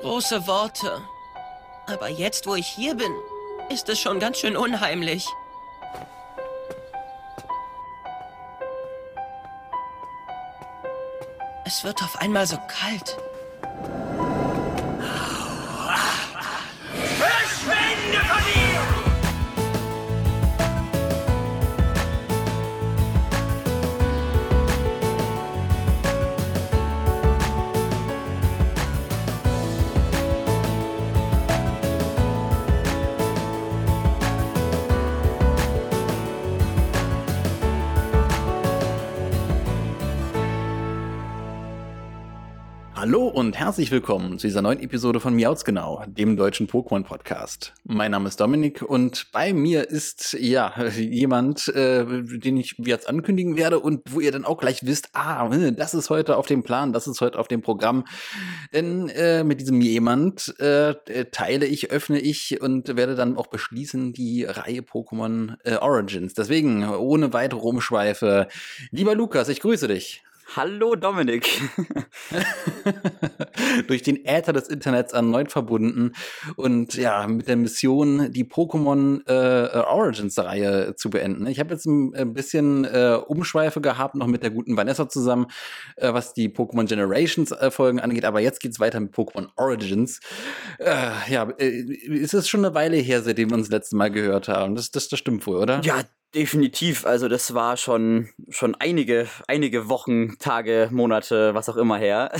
Große Worte. Aber jetzt, wo ich hier bin, ist es schon ganz schön unheimlich. Es wird auf einmal so kalt. Hallo und herzlich willkommen zu dieser neuen Episode von Miauts Genau, dem deutschen Pokémon-Podcast. Mein Name ist Dominik und bei mir ist ja jemand, äh, den ich jetzt ankündigen werde und wo ihr dann auch gleich wisst, ah, das ist heute auf dem Plan, das ist heute auf dem Programm. Denn äh, mit diesem jemand äh, teile ich, öffne ich und werde dann auch beschließen die Reihe Pokémon äh, Origins. Deswegen, ohne weitere Umschweife, lieber Lukas, ich grüße dich. Hallo Dominik. Durch den Äther des Internets erneut verbunden und ja, mit der Mission, die Pokémon äh, Origins-Reihe zu beenden. Ich habe jetzt ein, ein bisschen äh, Umschweife gehabt, noch mit der guten Vanessa zusammen, äh, was die Pokémon Generations-Folgen angeht, aber jetzt geht's weiter mit Pokémon Origins. Äh, ja, äh, es ist schon eine Weile her, seitdem wir uns das letzte Mal gehört haben. Das, das, das stimmt wohl, oder? Ja, Definitiv, also das war schon schon einige einige Wochen, Tage, Monate, was auch immer her.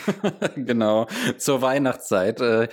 genau zur Weihnachtszeit. Äh,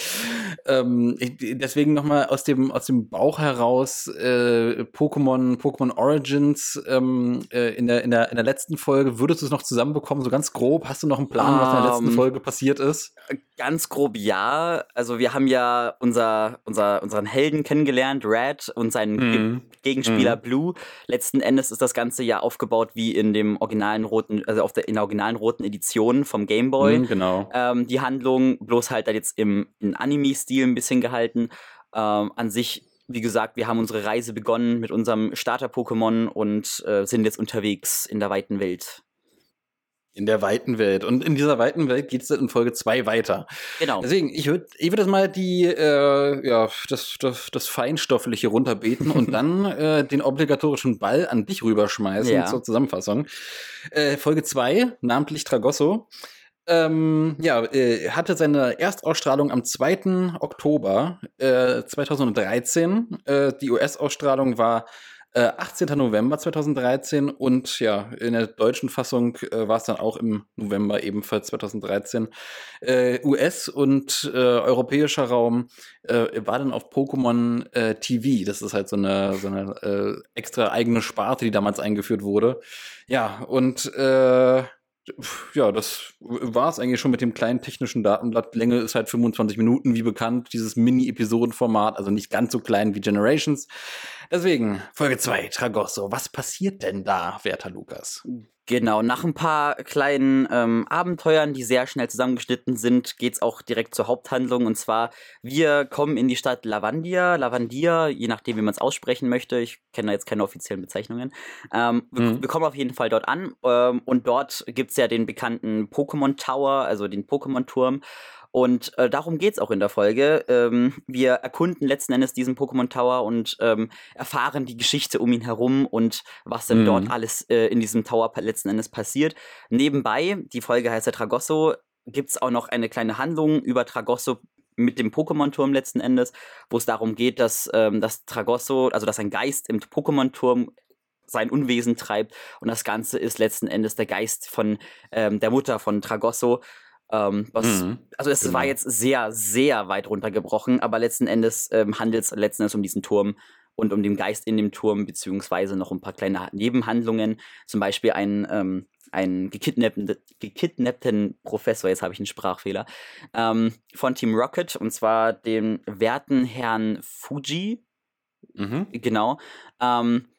ähm, deswegen noch mal aus dem aus dem Bauch heraus äh, Pokémon Pokémon Origins ähm, äh, in der in der in der letzten Folge würdest du es noch zusammenbekommen so ganz grob. Hast du noch einen Plan, um, was in der letzten ähm, Folge passiert ist? Ganz grob ja. Also wir haben ja unser unser unseren Helden kennengelernt, Red und seinen mhm. Gegenspieler mhm. Blue Blue. Letzten Endes ist das Ganze ja aufgebaut wie in dem originalen roten, also auf der, in der originalen roten Edition vom Game Boy. Mhm, genau. Ähm, die Handlung, bloß halt jetzt im, in Anime-Stil ein bisschen gehalten. Ähm, an sich wie gesagt, wir haben unsere Reise begonnen mit unserem Starter-Pokémon und äh, sind jetzt unterwegs in der weiten Welt. In der weiten Welt. Und in dieser weiten Welt geht es in Folge 2 weiter. Genau. Deswegen, ich würde ich würd das mal die, äh, ja, das, das, das Feinstoffliche runterbeten und dann äh, den obligatorischen Ball an dich rüberschmeißen ja. zur Zusammenfassung. Äh, Folge 2, namentlich Tragosso. Ähm, ja, äh, hatte seine Erstausstrahlung am 2. Oktober äh, 2013. Äh, die US-Ausstrahlung war 18. Äh, November 2013 und ja, in der deutschen Fassung äh, war es dann auch im November ebenfalls 2013. Äh, US und äh, europäischer Raum äh, war dann auf Pokémon äh, TV. Das ist halt so eine, so eine extra eigene Sparte, die damals eingeführt wurde. Ja, und ja, das war es eigentlich schon mit dem kleinen technischen Datenblatt. Länge ist halt 25 Minuten, wie bekannt, dieses Mini-Episodenformat, also nicht ganz so klein wie Generations. Deswegen, Folge 2, Tragosso. Was passiert denn da, werter Lukas? Genau, nach ein paar kleinen ähm, Abenteuern, die sehr schnell zusammengeschnitten sind, geht's auch direkt zur Haupthandlung. Und zwar, wir kommen in die Stadt Lavandia, Lavandia, je nachdem, wie man es aussprechen möchte. Ich kenne da jetzt keine offiziellen Bezeichnungen. Ähm, mhm. wir, wir, kommen auf jeden Fall dort an. Ähm, und dort gibt's ja den bekannten Pokémon Tower, also den Pokémon-Turm. Und äh, darum geht's auch in der Folge. Ähm, wir erkunden letzten Endes diesen Pokémon Tower und ähm, erfahren die Geschichte um ihn herum und was denn mhm. dort alles äh, in diesem Tower letzten Endes passiert. Nebenbei, die Folge heißt ja Tragosso, gibt's auch noch eine kleine Handlung über Tragosso mit dem Pokémon-Turm letzten Endes, wo es darum geht, dass ähm, das Tragosso, also dass ein Geist im Pokémon-Turm sein Unwesen treibt und das Ganze ist letzten Endes der Geist von ähm, der Mutter von Tragosso ähm, was, mhm, also es genau. war jetzt sehr, sehr weit runtergebrochen, aber letzten Endes ähm, handelt es letzten Endes um diesen Turm und um den Geist in dem Turm, beziehungsweise noch ein paar kleine Nebenhandlungen, zum Beispiel ein, ähm, einen gekidnappten, gekidnappten Professor, jetzt habe ich einen Sprachfehler, ähm, von Team Rocket, und zwar den werten Herrn Fuji. Mhm. Genau. Ähm,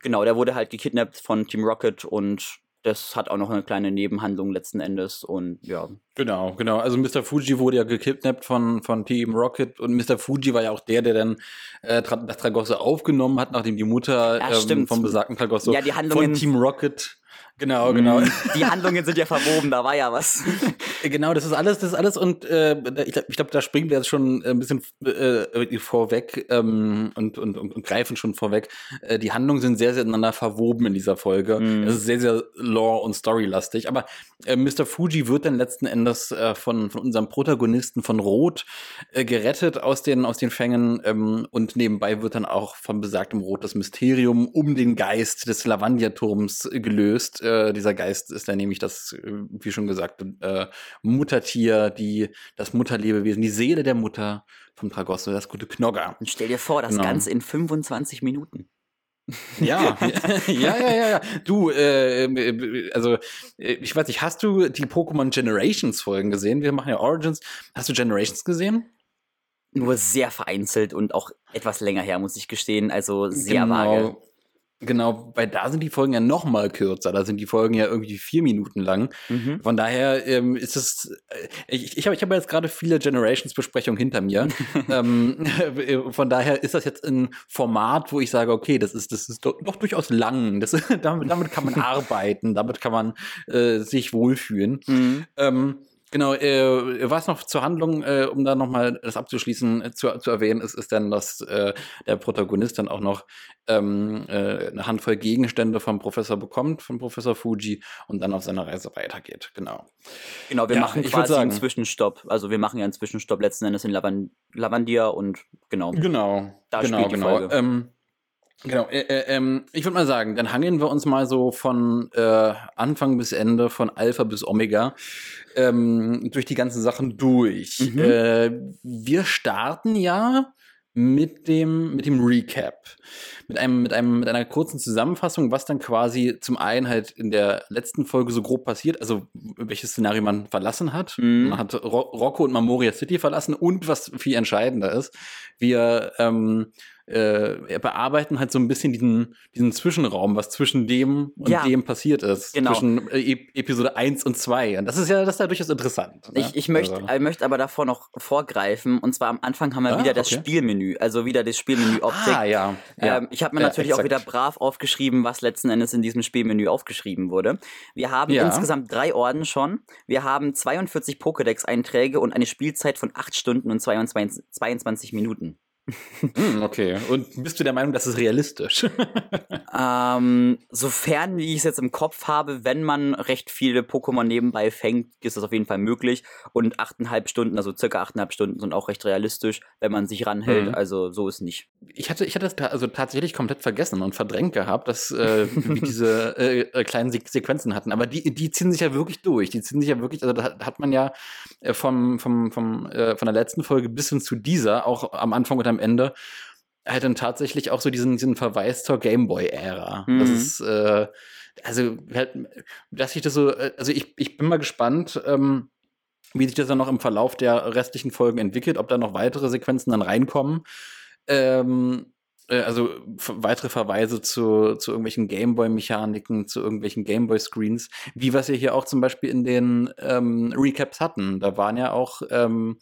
genau, der wurde halt gekidnappt von Team Rocket und das hat auch noch eine kleine Nebenhandlung letzten Endes und ja. Genau, genau. Also Mr. Fuji wurde ja gekidnappt von, von Team Rocket und Mr. Fuji war ja auch der, der dann äh, das Tragosso aufgenommen hat, nachdem die Mutter ja, ähm, vom besagten Tragosso ja, von Team Rocket Genau, genau. Die Handlungen sind ja verwoben, da war ja was. Genau, das ist alles, das ist alles und äh, ich glaube, glaub, da springen wir jetzt schon ein bisschen äh, vorweg ähm, und, und, und, und, greifen schon vorweg. Äh, die Handlungen sind sehr, sehr ineinander verwoben in dieser Folge. Es ist sehr, sehr lore- und storylastig. Aber äh, Mr. Fuji wird dann letzten Endes äh, von, von unserem Protagonisten von Rot äh, gerettet aus den, aus den Fängen ähm, und nebenbei wird dann auch von besagtem Rot das Mysterium um den Geist des Lavandia-Turms gelöst. Äh, dieser Geist ist dann nämlich das, äh, wie schon gesagt, äh, Muttertier, die, das Mutterlebewesen, die Seele der Mutter vom Tragosso, das gute Knogger. Und stell dir vor, das genau. Ganze in 25 Minuten. Ja, ja, ja, ja, ja. Du, äh, also ich weiß nicht, hast du die Pokémon Generations Folgen gesehen? Wir machen ja Origins. Hast du Generations gesehen? Nur sehr vereinzelt und auch etwas länger her, muss ich gestehen. Also sehr genau. vage. Genau, weil da sind die Folgen ja noch mal kürzer. Da sind die Folgen ja irgendwie vier Minuten lang. Mhm. Von daher ähm, ist es. Äh, ich, ich habe ich hab jetzt gerade viele Generations-Besprechungen hinter mir. ähm, von daher ist das jetzt ein Format, wo ich sage, okay, das ist, das ist doch, doch durchaus lang. Das, damit, damit kann man arbeiten, damit kann man äh, sich wohlfühlen. Mhm. Ähm, Genau, äh, was noch zur Handlung, äh, um da nochmal das abzuschließen, äh, zu, zu erwähnen, ist, ist dann, dass äh, der Protagonist dann auch noch ähm, äh, eine Handvoll Gegenstände vom Professor bekommt, von Professor Fuji, und dann auf seiner Reise weitergeht. Genau. Genau, wir ja, machen quasi sagen, einen Zwischenstopp. Also wir machen ja einen Zwischenstopp letzten Endes in Lavan Lavandia und genau. Genau. Da genau, spielt die genau. Folge. Ähm, Genau, äh, äh, ähm, ich würde mal sagen, dann hangeln wir uns mal so von äh, Anfang bis Ende, von Alpha bis Omega, ähm, durch die ganzen Sachen durch. Mhm. Äh, wir starten ja mit dem, mit dem Recap. Mit einem, mit einem, mit einer kurzen Zusammenfassung, was dann quasi zum einen halt in der letzten Folge so grob passiert, also welches Szenario man verlassen hat. Mhm. Man hat Ro Rocco und Memoria City verlassen und was viel entscheidender ist, wir ähm, äh, bearbeiten halt so ein bisschen diesen, diesen Zwischenraum, was zwischen dem und ja, dem passiert ist. Genau. Zwischen äh, Episode 1 und 2. Und das ist ja, das ist ja durchaus interessant. Ne? Ich, ich möchte also. ich möchte aber davor noch vorgreifen. Und zwar am Anfang haben wir ah, wieder das okay. Spielmenü, also wieder das Spielmenü-Optik. Ah, ja. ja. Ähm, ich habe mir ja, natürlich exakt. auch wieder brav aufgeschrieben, was letzten Endes in diesem Spielmenü aufgeschrieben wurde. Wir haben insgesamt drei Orden schon. Wir haben 42 Pokédex-Einträge und eine Spielzeit von 8 Stunden und 22, 22 Minuten. Hm, okay. Und bist du der Meinung, das ist realistisch? ähm, sofern wie ich es jetzt im Kopf habe, wenn man recht viele Pokémon nebenbei fängt, ist das auf jeden Fall möglich. Und achteinhalb Stunden, also circa achteinhalb Stunden, sind auch recht realistisch, wenn man sich ranhält. Mhm. Also so ist nicht. Ich hatte, ich hatte das also tatsächlich komplett vergessen und verdrängt gehabt, dass äh, wir diese äh, äh, kleinen Se Sequenzen hatten. Aber die, die ziehen sich ja wirklich durch. Die ziehen sich ja wirklich, also da hat man ja äh, vom, vom, vom, äh, von der letzten Folge bis hin zu dieser, auch am Anfang und am Ende, halt dann tatsächlich auch so diesen, diesen Verweis zur Gameboy-Ära. Mhm. Das ist, äh, also, halt, dass ich das so, äh, also ich, ich bin mal gespannt, ähm, wie sich das dann noch im Verlauf der restlichen Folgen entwickelt, ob da noch weitere Sequenzen dann reinkommen. Ähm, äh, also weitere Verweise zu, zu irgendwelchen Gameboy-Mechaniken, zu irgendwelchen Gameboy-Screens, wie was wir hier auch zum Beispiel in den ähm, Recaps hatten. Da waren ja auch ähm,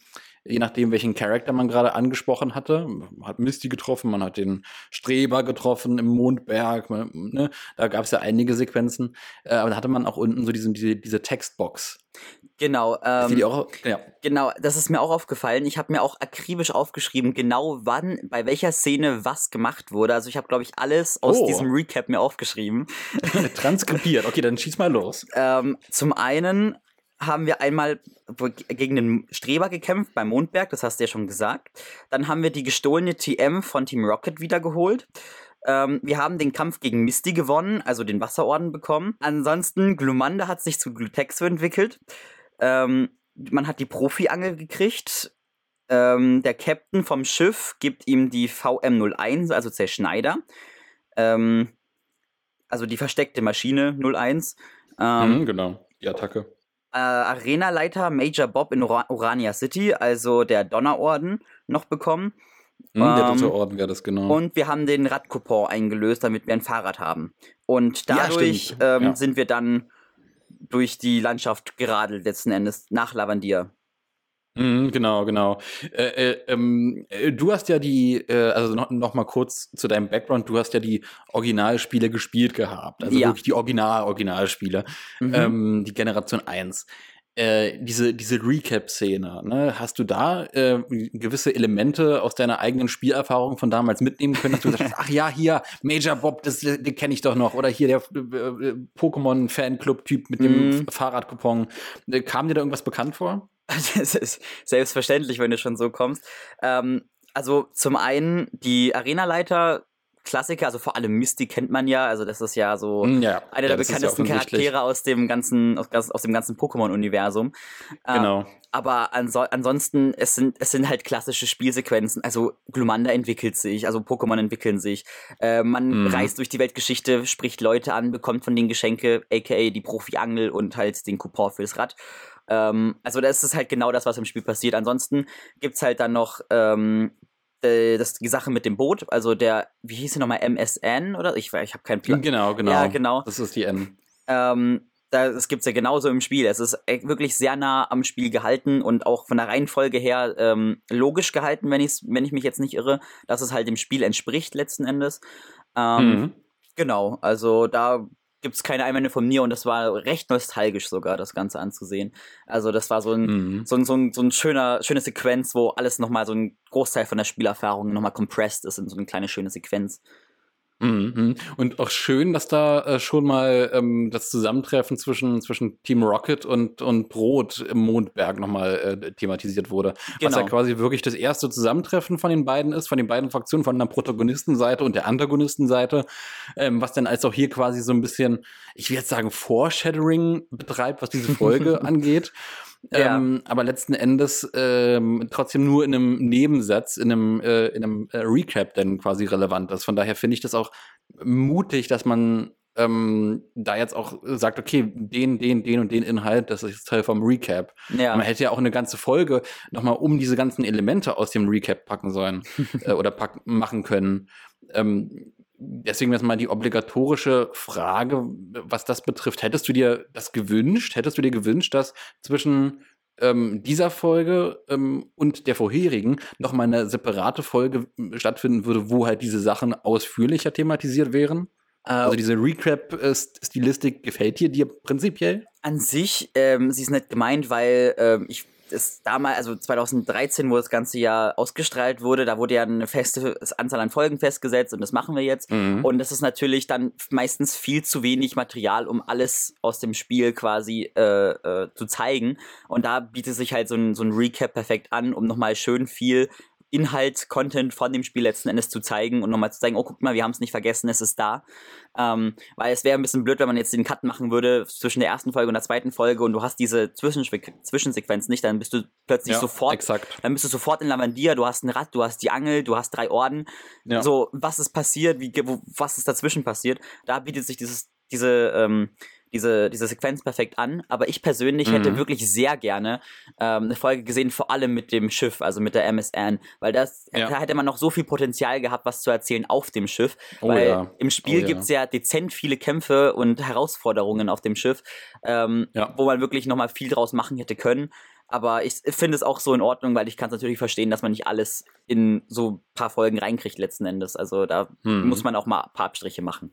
je nachdem, welchen Charakter man gerade angesprochen hatte. Man hat Misty getroffen, man hat den Streber getroffen im Mondberg, ne? da gab es ja einige Sequenzen, äh, aber da hatte man auch unten so diesen, diese, diese Textbox. Genau, ähm, auch, ja. genau, das ist mir auch aufgefallen. Ich habe mir auch akribisch aufgeschrieben, genau wann, bei welcher Szene was gemacht wurde. Also ich habe, glaube ich, alles aus oh. diesem Recap mir aufgeschrieben. Transkribiert, okay, dann schieß mal los. Ähm, zum einen haben wir einmal gegen den Streber gekämpft beim Mondberg, das hast du ja schon gesagt. Dann haben wir die gestohlene TM von Team Rocket wiedergeholt. Ähm, wir haben den Kampf gegen Misty gewonnen, also den Wasserorden bekommen. Ansonsten, Glumanda hat sich zu Glutexo entwickelt. Ähm, man hat die Profi-Angel gekriegt. Ähm, der Captain vom Schiff gibt ihm die VM01, also Zerschneider. Ähm, also die versteckte Maschine 01. Ähm, mhm, genau, die Attacke äh, Arenaleiter Major Bob in Ora Orania City, also der Donnerorden, noch bekommen. Hm, der dritte ähm, Orden wäre das genau. Und wir haben den Radcoupon eingelöst, damit wir ein Fahrrad haben. Und dadurch ja, ähm, ja. sind wir dann durch die Landschaft geradelt, letzten Endes, nach Lavandier. Mhm, genau, genau. Äh, äh, ähm, äh, du hast ja die, äh, also noch, noch mal kurz zu deinem Background, du hast ja die Originalspiele gespielt gehabt. Also ja. wirklich die Original-Originalspiele, mhm. ähm, die Generation 1. äh, diese, diese Recap-Szene, ne? hast du da äh, gewisse Elemente aus deiner eigenen Spielerfahrung von damals mitnehmen können, dass du sagst, ach ja, hier, Major Bob, das, den kenne ich doch noch. Oder hier der äh, Pokémon-Fanclub-Typ mit dem mm. Fahrradcoupon. Äh, kam dir da irgendwas bekannt vor? Das ist selbstverständlich, wenn du schon so kommst. Ähm, also zum einen, die Arenaleiter Klassiker, also vor allem Misty kennt man ja, also das ist ja so hm, ja, einer ja, der bekanntesten ja Charaktere aus dem ganzen, aus, aus dem ganzen Pokémon-Universum. Ähm, genau. Ähm, aber anso ansonsten, es sind, es sind halt klassische Spielsequenzen. Also Glumanda entwickelt sich, also Pokémon entwickeln sich. Äh, man mhm. reist durch die Weltgeschichte, spricht Leute an, bekommt von denen Geschenke, aka die Profi-Angel und halt den Coupon fürs Rad. Ähm, also das ist halt genau das, was im Spiel passiert. Ansonsten gibt's halt dann noch ähm, äh, das, die Sache mit dem Boot, also der, wie hieß sie nochmal, MSN oder? Ich, ich habe keinen Plan. Genau, genau. Ja, genau. Das ist die N. Ähm, das gibt es ja genauso im Spiel. Es ist wirklich sehr nah am Spiel gehalten und auch von der Reihenfolge her ähm, logisch gehalten, wenn, ich's, wenn ich mich jetzt nicht irre, dass es halt dem Spiel entspricht letzten Endes. Ähm, mhm. Genau, also da gibt es keine Einwände von mir und das war recht nostalgisch sogar, das Ganze anzusehen. Also das war so ein, mhm. so ein, so ein, so ein schöner, schöne Sequenz, wo alles nochmal so ein Großteil von der Spielerfahrung nochmal compressed ist in so eine kleine schöne Sequenz. Mhm. Und auch schön, dass da äh, schon mal ähm, das Zusammentreffen zwischen, zwischen Team Rocket und, und Brot im Mondberg nochmal äh, thematisiert wurde. Genau. Was ja quasi wirklich das erste Zusammentreffen von den beiden ist, von den beiden Fraktionen, von der Protagonistenseite und der Antagonistenseite, ähm, was dann als auch hier quasi so ein bisschen, ich will jetzt sagen, Foreshadowing betreibt, was diese Folge angeht. Ja. Ähm, aber letzten Endes ähm, trotzdem nur in einem Nebensatz, in einem, äh, in einem äh, Recap dann quasi relevant ist. Von daher finde ich das auch mutig, dass man ähm, da jetzt auch sagt, okay, den, den, den und den Inhalt, das ist Teil vom Recap. Ja. Man hätte ja auch eine ganze Folge nochmal um diese ganzen Elemente aus dem Recap packen sollen äh, oder pack machen können. Ähm, deswegen jetzt mal die obligatorische Frage, was das betrifft. Hättest du dir das gewünscht? Hättest du dir gewünscht, dass zwischen ähm, dieser Folge ähm, und der vorherigen nochmal eine separate Folge äh, stattfinden würde, wo halt diese Sachen ausführlicher thematisiert wären? Also diese Recap-Stilistik gefällt dir dir prinzipiell? An sich, ähm, sie ist nicht gemeint, weil ähm, ich das damals, also 2013, wo das ganze Jahr ausgestrahlt wurde, da wurde ja eine feste Anzahl an Folgen festgesetzt und das machen wir jetzt. Mhm. Und das ist natürlich dann meistens viel zu wenig Material, um alles aus dem Spiel quasi äh, äh, zu zeigen. Und da bietet sich halt so ein, so ein Recap perfekt an, um nochmal schön viel Inhalt, Content von dem Spiel letzten Endes zu zeigen und nochmal zu zeigen, oh, guck mal, wir haben es nicht vergessen, es ist da. Ähm, weil es wäre ein bisschen blöd, wenn man jetzt den Cut machen würde zwischen der ersten Folge und der zweiten Folge und du hast diese Zwischensequenz nicht, dann bist du plötzlich ja, sofort, exakt. dann bist du sofort in Lavandia, du hast ein Rad, du hast die Angel, du hast drei Orden. Ja. So, was ist passiert, wie, wo, was ist dazwischen passiert? Da bietet sich dieses, diese, ähm, diese, diese Sequenz perfekt an. Aber ich persönlich mhm. hätte wirklich sehr gerne ähm, eine Folge gesehen, vor allem mit dem Schiff, also mit der MSN, weil das, ja. da hätte man noch so viel Potenzial gehabt, was zu erzählen auf dem Schiff. Oh, weil ja. im Spiel oh, ja. gibt es ja dezent viele Kämpfe und Herausforderungen auf dem Schiff, ähm, ja. wo man wirklich nochmal viel draus machen hätte können. Aber ich finde es auch so in Ordnung, weil ich kann es natürlich verstehen, dass man nicht alles in so ein paar Folgen reinkriegt letzten Endes. Also da hm. muss man auch mal ein paar Abstriche machen.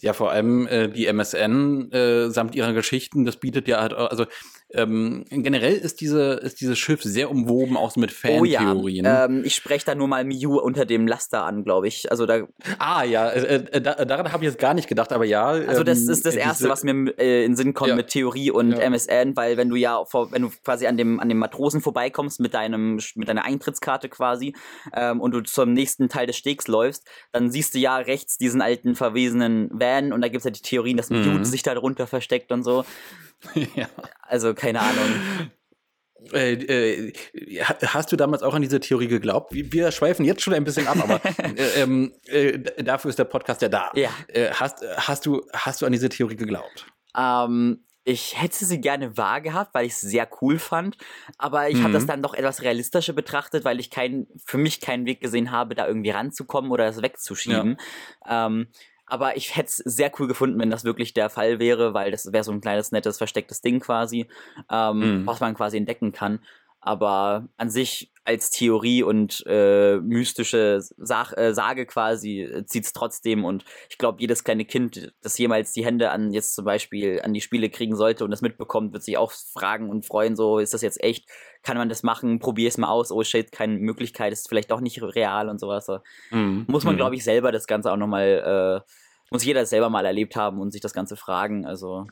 Ja, vor allem äh, die MSN äh, samt ihrer Geschichten, das bietet ja halt, also ähm, generell ist, diese, ist dieses Schiff sehr umwoben, auch so mit Fantheorien. Oh ja. ähm, ich spreche da nur mal Miu unter dem Laster an, glaube ich. Also da ah ja, äh, äh, da, daran habe ich jetzt gar nicht gedacht, aber ja. Also das ähm, ist das Erste, was mir äh, in Sinn kommt ja. mit Theorie und ja. MSN, weil wenn du ja, vor, wenn du quasi an dem, an dem Matrosen vorbeikommst mit, deinem, mit deiner Eintrittskarte quasi ähm, und du zum nächsten Teil des Stegs läufst, dann siehst du ja rechts diesen alten verwesenen Van und da gibt es ja die Theorien, dass mhm. sich da drunter versteckt und so. ja. Also keine Ahnung. Äh, äh, hast du damals auch an diese Theorie geglaubt? Wir schweifen jetzt schon ein bisschen ab, aber äh, ähm, äh, dafür ist der Podcast ja da. Ja. Äh, hast, hast, du, hast du an diese Theorie geglaubt? Ähm, ich hätte sie gerne wahr gehabt, weil ich es sehr cool fand. Aber ich mhm. habe das dann doch etwas realistischer betrachtet, weil ich kein, für mich keinen Weg gesehen habe, da irgendwie ranzukommen oder es wegzuschieben. Ja. Ähm, aber ich hätte es sehr cool gefunden, wenn das wirklich der Fall wäre, weil das wäre so ein kleines, nettes, verstecktes Ding quasi, ähm, mhm. was man quasi entdecken kann. Aber an sich als Theorie und äh, mystische Sach äh, Sage quasi äh, zieht's trotzdem und ich glaube, jedes kleine Kind, das jemals die Hände an jetzt zum Beispiel an die Spiele kriegen sollte und das mitbekommt, wird sich auch fragen und freuen, so ist das jetzt echt, kann man das machen, probier es mal aus, oh shit, keine Möglichkeit, ist vielleicht doch nicht real und sowas. So. Mhm. Muss man, mhm. glaube ich, selber das Ganze auch nochmal, äh, muss jeder selber mal erlebt haben und sich das Ganze fragen, also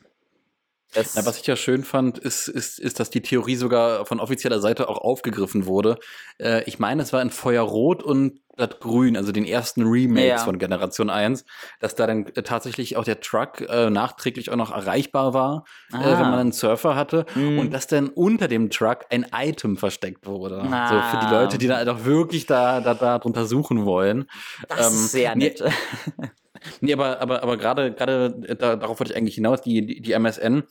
ja, was ich ja schön fand, ist, ist, ist, dass die Theorie sogar von offizieller Seite auch aufgegriffen wurde. Äh, ich meine, es war in Feuerrot und Blatt Grün, also den ersten Remakes ja. von Generation 1, dass da dann äh, tatsächlich auch der Truck äh, nachträglich auch noch erreichbar war, äh, wenn man einen Surfer hatte. Mhm. Und dass dann unter dem Truck ein Item versteckt wurde. Ah. So für die Leute, die da doch wirklich da, da, da drunter suchen wollen. Das ähm, ist sehr nett. Nee, nee aber, aber, aber gerade, gerade äh, da, darauf wollte ich eigentlich hinaus, die, die, die MSN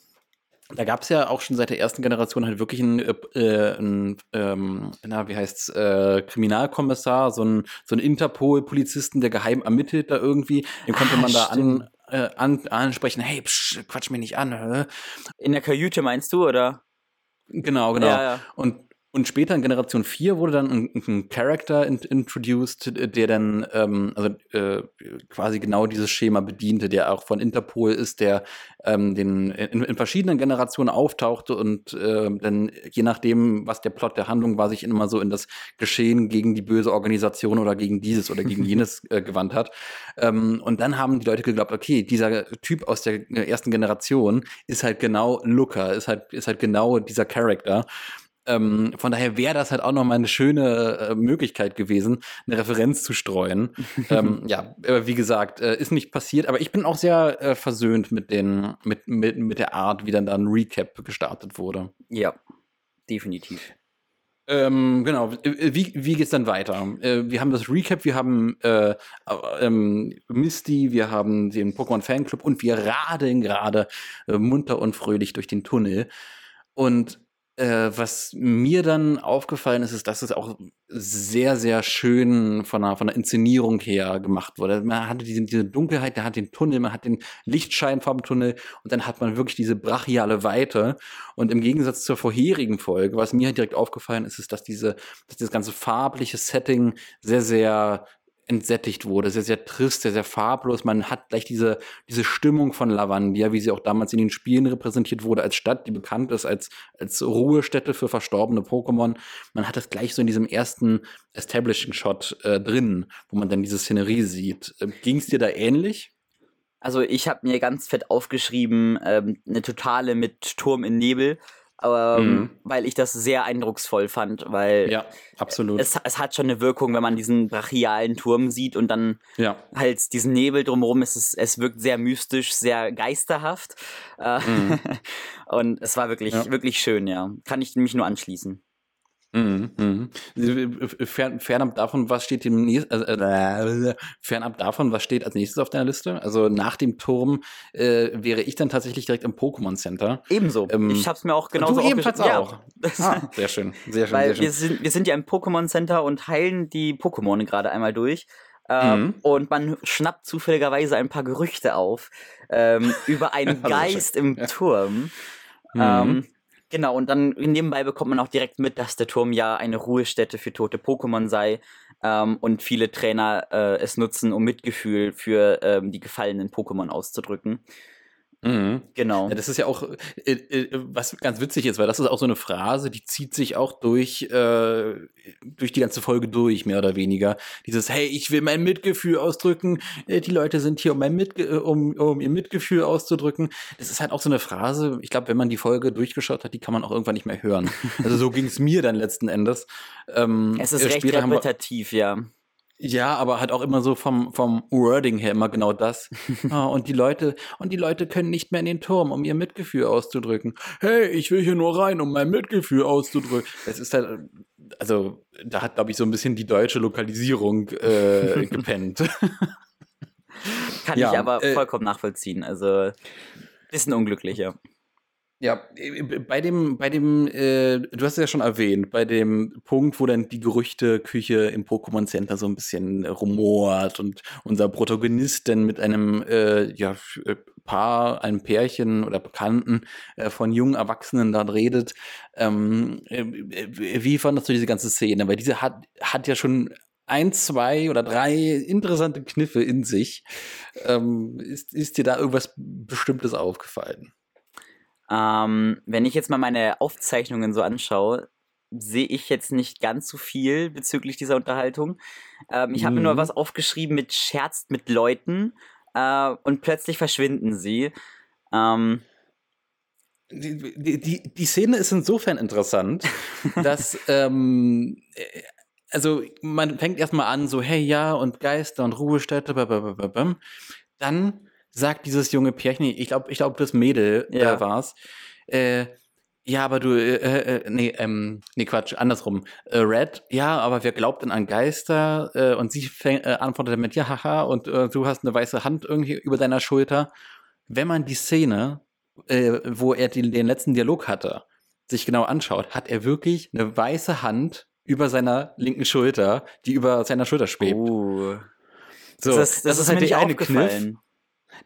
da gab es ja auch schon seit der ersten Generation halt wirklich einen, äh, einen ähm, na, wie heißt's, äh, Kriminalkommissar, so ein so ein Interpol-Polizisten, der geheim ermittelt da irgendwie. Den konnte ah, man da an, äh, an, ansprechen, hey, psch, quatsch mich nicht an. Hä? In der Kajüte meinst du, oder? Genau, genau. Ja, ja. Und und später in Generation 4 wurde dann ein, ein Character in, introduced, der dann ähm, also äh, quasi genau dieses Schema bediente, der auch von Interpol ist, der ähm, den in, in verschiedenen Generationen auftauchte und äh, dann je nachdem, was der Plot der Handlung war, sich immer so in das Geschehen gegen die böse Organisation oder gegen dieses oder gegen jenes äh, gewandt hat. Ähm, und dann haben die Leute geglaubt, okay, dieser Typ aus der ersten Generation ist halt genau Looker, ist halt ist halt genau dieser Character. Ähm, von daher wäre das halt auch noch mal eine schöne äh, Möglichkeit gewesen, eine Referenz zu streuen. ähm, ja, äh, wie gesagt, äh, ist nicht passiert, aber ich bin auch sehr äh, versöhnt mit den, mit, mit, mit der Art, wie dann da ein Recap gestartet wurde. Ja, definitiv. Ähm, genau, äh, wie, wie geht's dann weiter? Äh, wir haben das Recap, wir haben äh, ähm, Misty, wir haben den Pokémon Fanclub und wir radeln gerade äh, munter und fröhlich durch den Tunnel. Und äh, was mir dann aufgefallen ist, ist, dass es auch sehr, sehr schön von der, von der Inszenierung her gemacht wurde. Man hatte diese, diese Dunkelheit, man hat den Tunnel, man hat den Lichtschein vom Tunnel und dann hat man wirklich diese brachiale Weite. Und im Gegensatz zur vorherigen Folge, was mir direkt aufgefallen ist, ist, dass diese, dass dieses ganze farbliche Setting sehr, sehr entsättigt wurde, sehr, sehr trist, sehr, sehr farblos. Man hat gleich diese, diese Stimmung von Lavandia, wie sie auch damals in den Spielen repräsentiert wurde, als Stadt, die bekannt ist als, als Ruhestätte für verstorbene Pokémon. Man hat das gleich so in diesem ersten Establishing-Shot äh, drin, wo man dann diese Szenerie sieht. Äh, Ging es dir da ähnlich? Also ich habe mir ganz fett aufgeschrieben, ähm, eine totale mit Turm in Nebel ähm, mhm. weil ich das sehr eindrucksvoll fand, weil ja, absolut. Es, es hat schon eine Wirkung, wenn man diesen brachialen Turm sieht und dann ja. halt diesen Nebel drumherum. Es, ist, es wirkt sehr mystisch, sehr geisterhaft. Äh, mhm. und es war wirklich, ja. wirklich schön, ja. Kann ich mich nur anschließen. Mhm, mhm. Fern, fernab davon, was steht dem äh, äh, fernab davon, was steht als nächstes auf deiner Liste? Also nach dem Turm äh, wäre ich dann tatsächlich direkt im Pokémon Center. Ebenso. Ähm, ich habe es mir auch genauso Du ebenfalls auch. Ja. Ah, sehr schön, sehr schön. Weil sehr schön. Wir, sind, wir sind ja im Pokémon Center und heilen die Pokémon gerade einmal durch. Ähm, mhm. Und man schnappt zufälligerweise ein paar Gerüchte auf ähm, über einen Geist im. Turm. Mhm. Genau, und dann nebenbei bekommt man auch direkt mit, dass der Turm ja eine Ruhestätte für tote Pokémon sei ähm, und viele Trainer äh, es nutzen, um Mitgefühl für ähm, die gefallenen Pokémon auszudrücken. Mhm. Genau. Ja, das ist ja auch, äh, äh, was ganz witzig ist, weil das ist auch so eine Phrase, die zieht sich auch durch, äh, durch die ganze Folge durch, mehr oder weniger. Dieses, hey, ich will mein Mitgefühl ausdrücken, äh, die Leute sind hier, um, mein Mitge äh, um, um ihr Mitgefühl auszudrücken. Das ist halt auch so eine Phrase, ich glaube, wenn man die Folge durchgeschaut hat, die kann man auch irgendwann nicht mehr hören. Also so ging es mir dann letzten Endes. Ähm, es ist recht repetitiv, ja. Ja, aber halt auch immer so vom, vom Wording her immer genau das. ah, und die Leute, und die Leute können nicht mehr in den Turm, um ihr Mitgefühl auszudrücken. Hey, ich will hier nur rein, um mein Mitgefühl auszudrücken. Es ist halt, also, da hat, glaube ich, so ein bisschen die deutsche Lokalisierung äh, gepennt. Kann ja, ich aber äh, vollkommen nachvollziehen. Also, bisschen unglücklicher. Ja, äh, bei dem, bei dem, äh, du hast es ja schon erwähnt, bei dem Punkt, wo dann die Gerüchteküche im Pokémon Center so ein bisschen rumort und unser Protagonist dann mit einem äh, ja, äh, Paar, einem Pärchen oder Bekannten äh, von jungen Erwachsenen da redet. Ähm, äh, wie fandest du diese ganze Szene? Weil diese hat, hat ja schon ein, zwei oder drei interessante Kniffe in sich. Ähm, ist, ist dir da irgendwas Bestimmtes aufgefallen? Ähm, wenn ich jetzt mal meine Aufzeichnungen so anschaue, sehe ich jetzt nicht ganz so viel bezüglich dieser Unterhaltung. Ähm, ich habe mhm. mir nur mhm. was aufgeschrieben mit Scherzt mit Leuten äh, und plötzlich verschwinden sie. Ähm, die, die, die Szene ist insofern interessant, dass ähm, also man fängt erstmal an, so, hey ja, und Geister und Ruhestätte, blablabla. dann sagt dieses junge Pärchen, ich glaube, ich glaube, das Mädel ja. da war's, äh, ja, aber du, äh, äh, äh, nee, ähm, nee, Quatsch, andersrum. Äh, Red, ja, aber wer glaubt denn an Geister? Äh, und sie fäng, äh, antwortet damit, ja, haha, und äh, du hast eine weiße Hand irgendwie über deiner Schulter. Wenn man die Szene, äh, wo er die, den letzten Dialog hatte, sich genau anschaut, hat er wirklich eine weiße Hand über seiner linken Schulter, die über seiner Schulter schwebt. Oh. So, das, ist, das, das ist, ist halt die eine Kniff.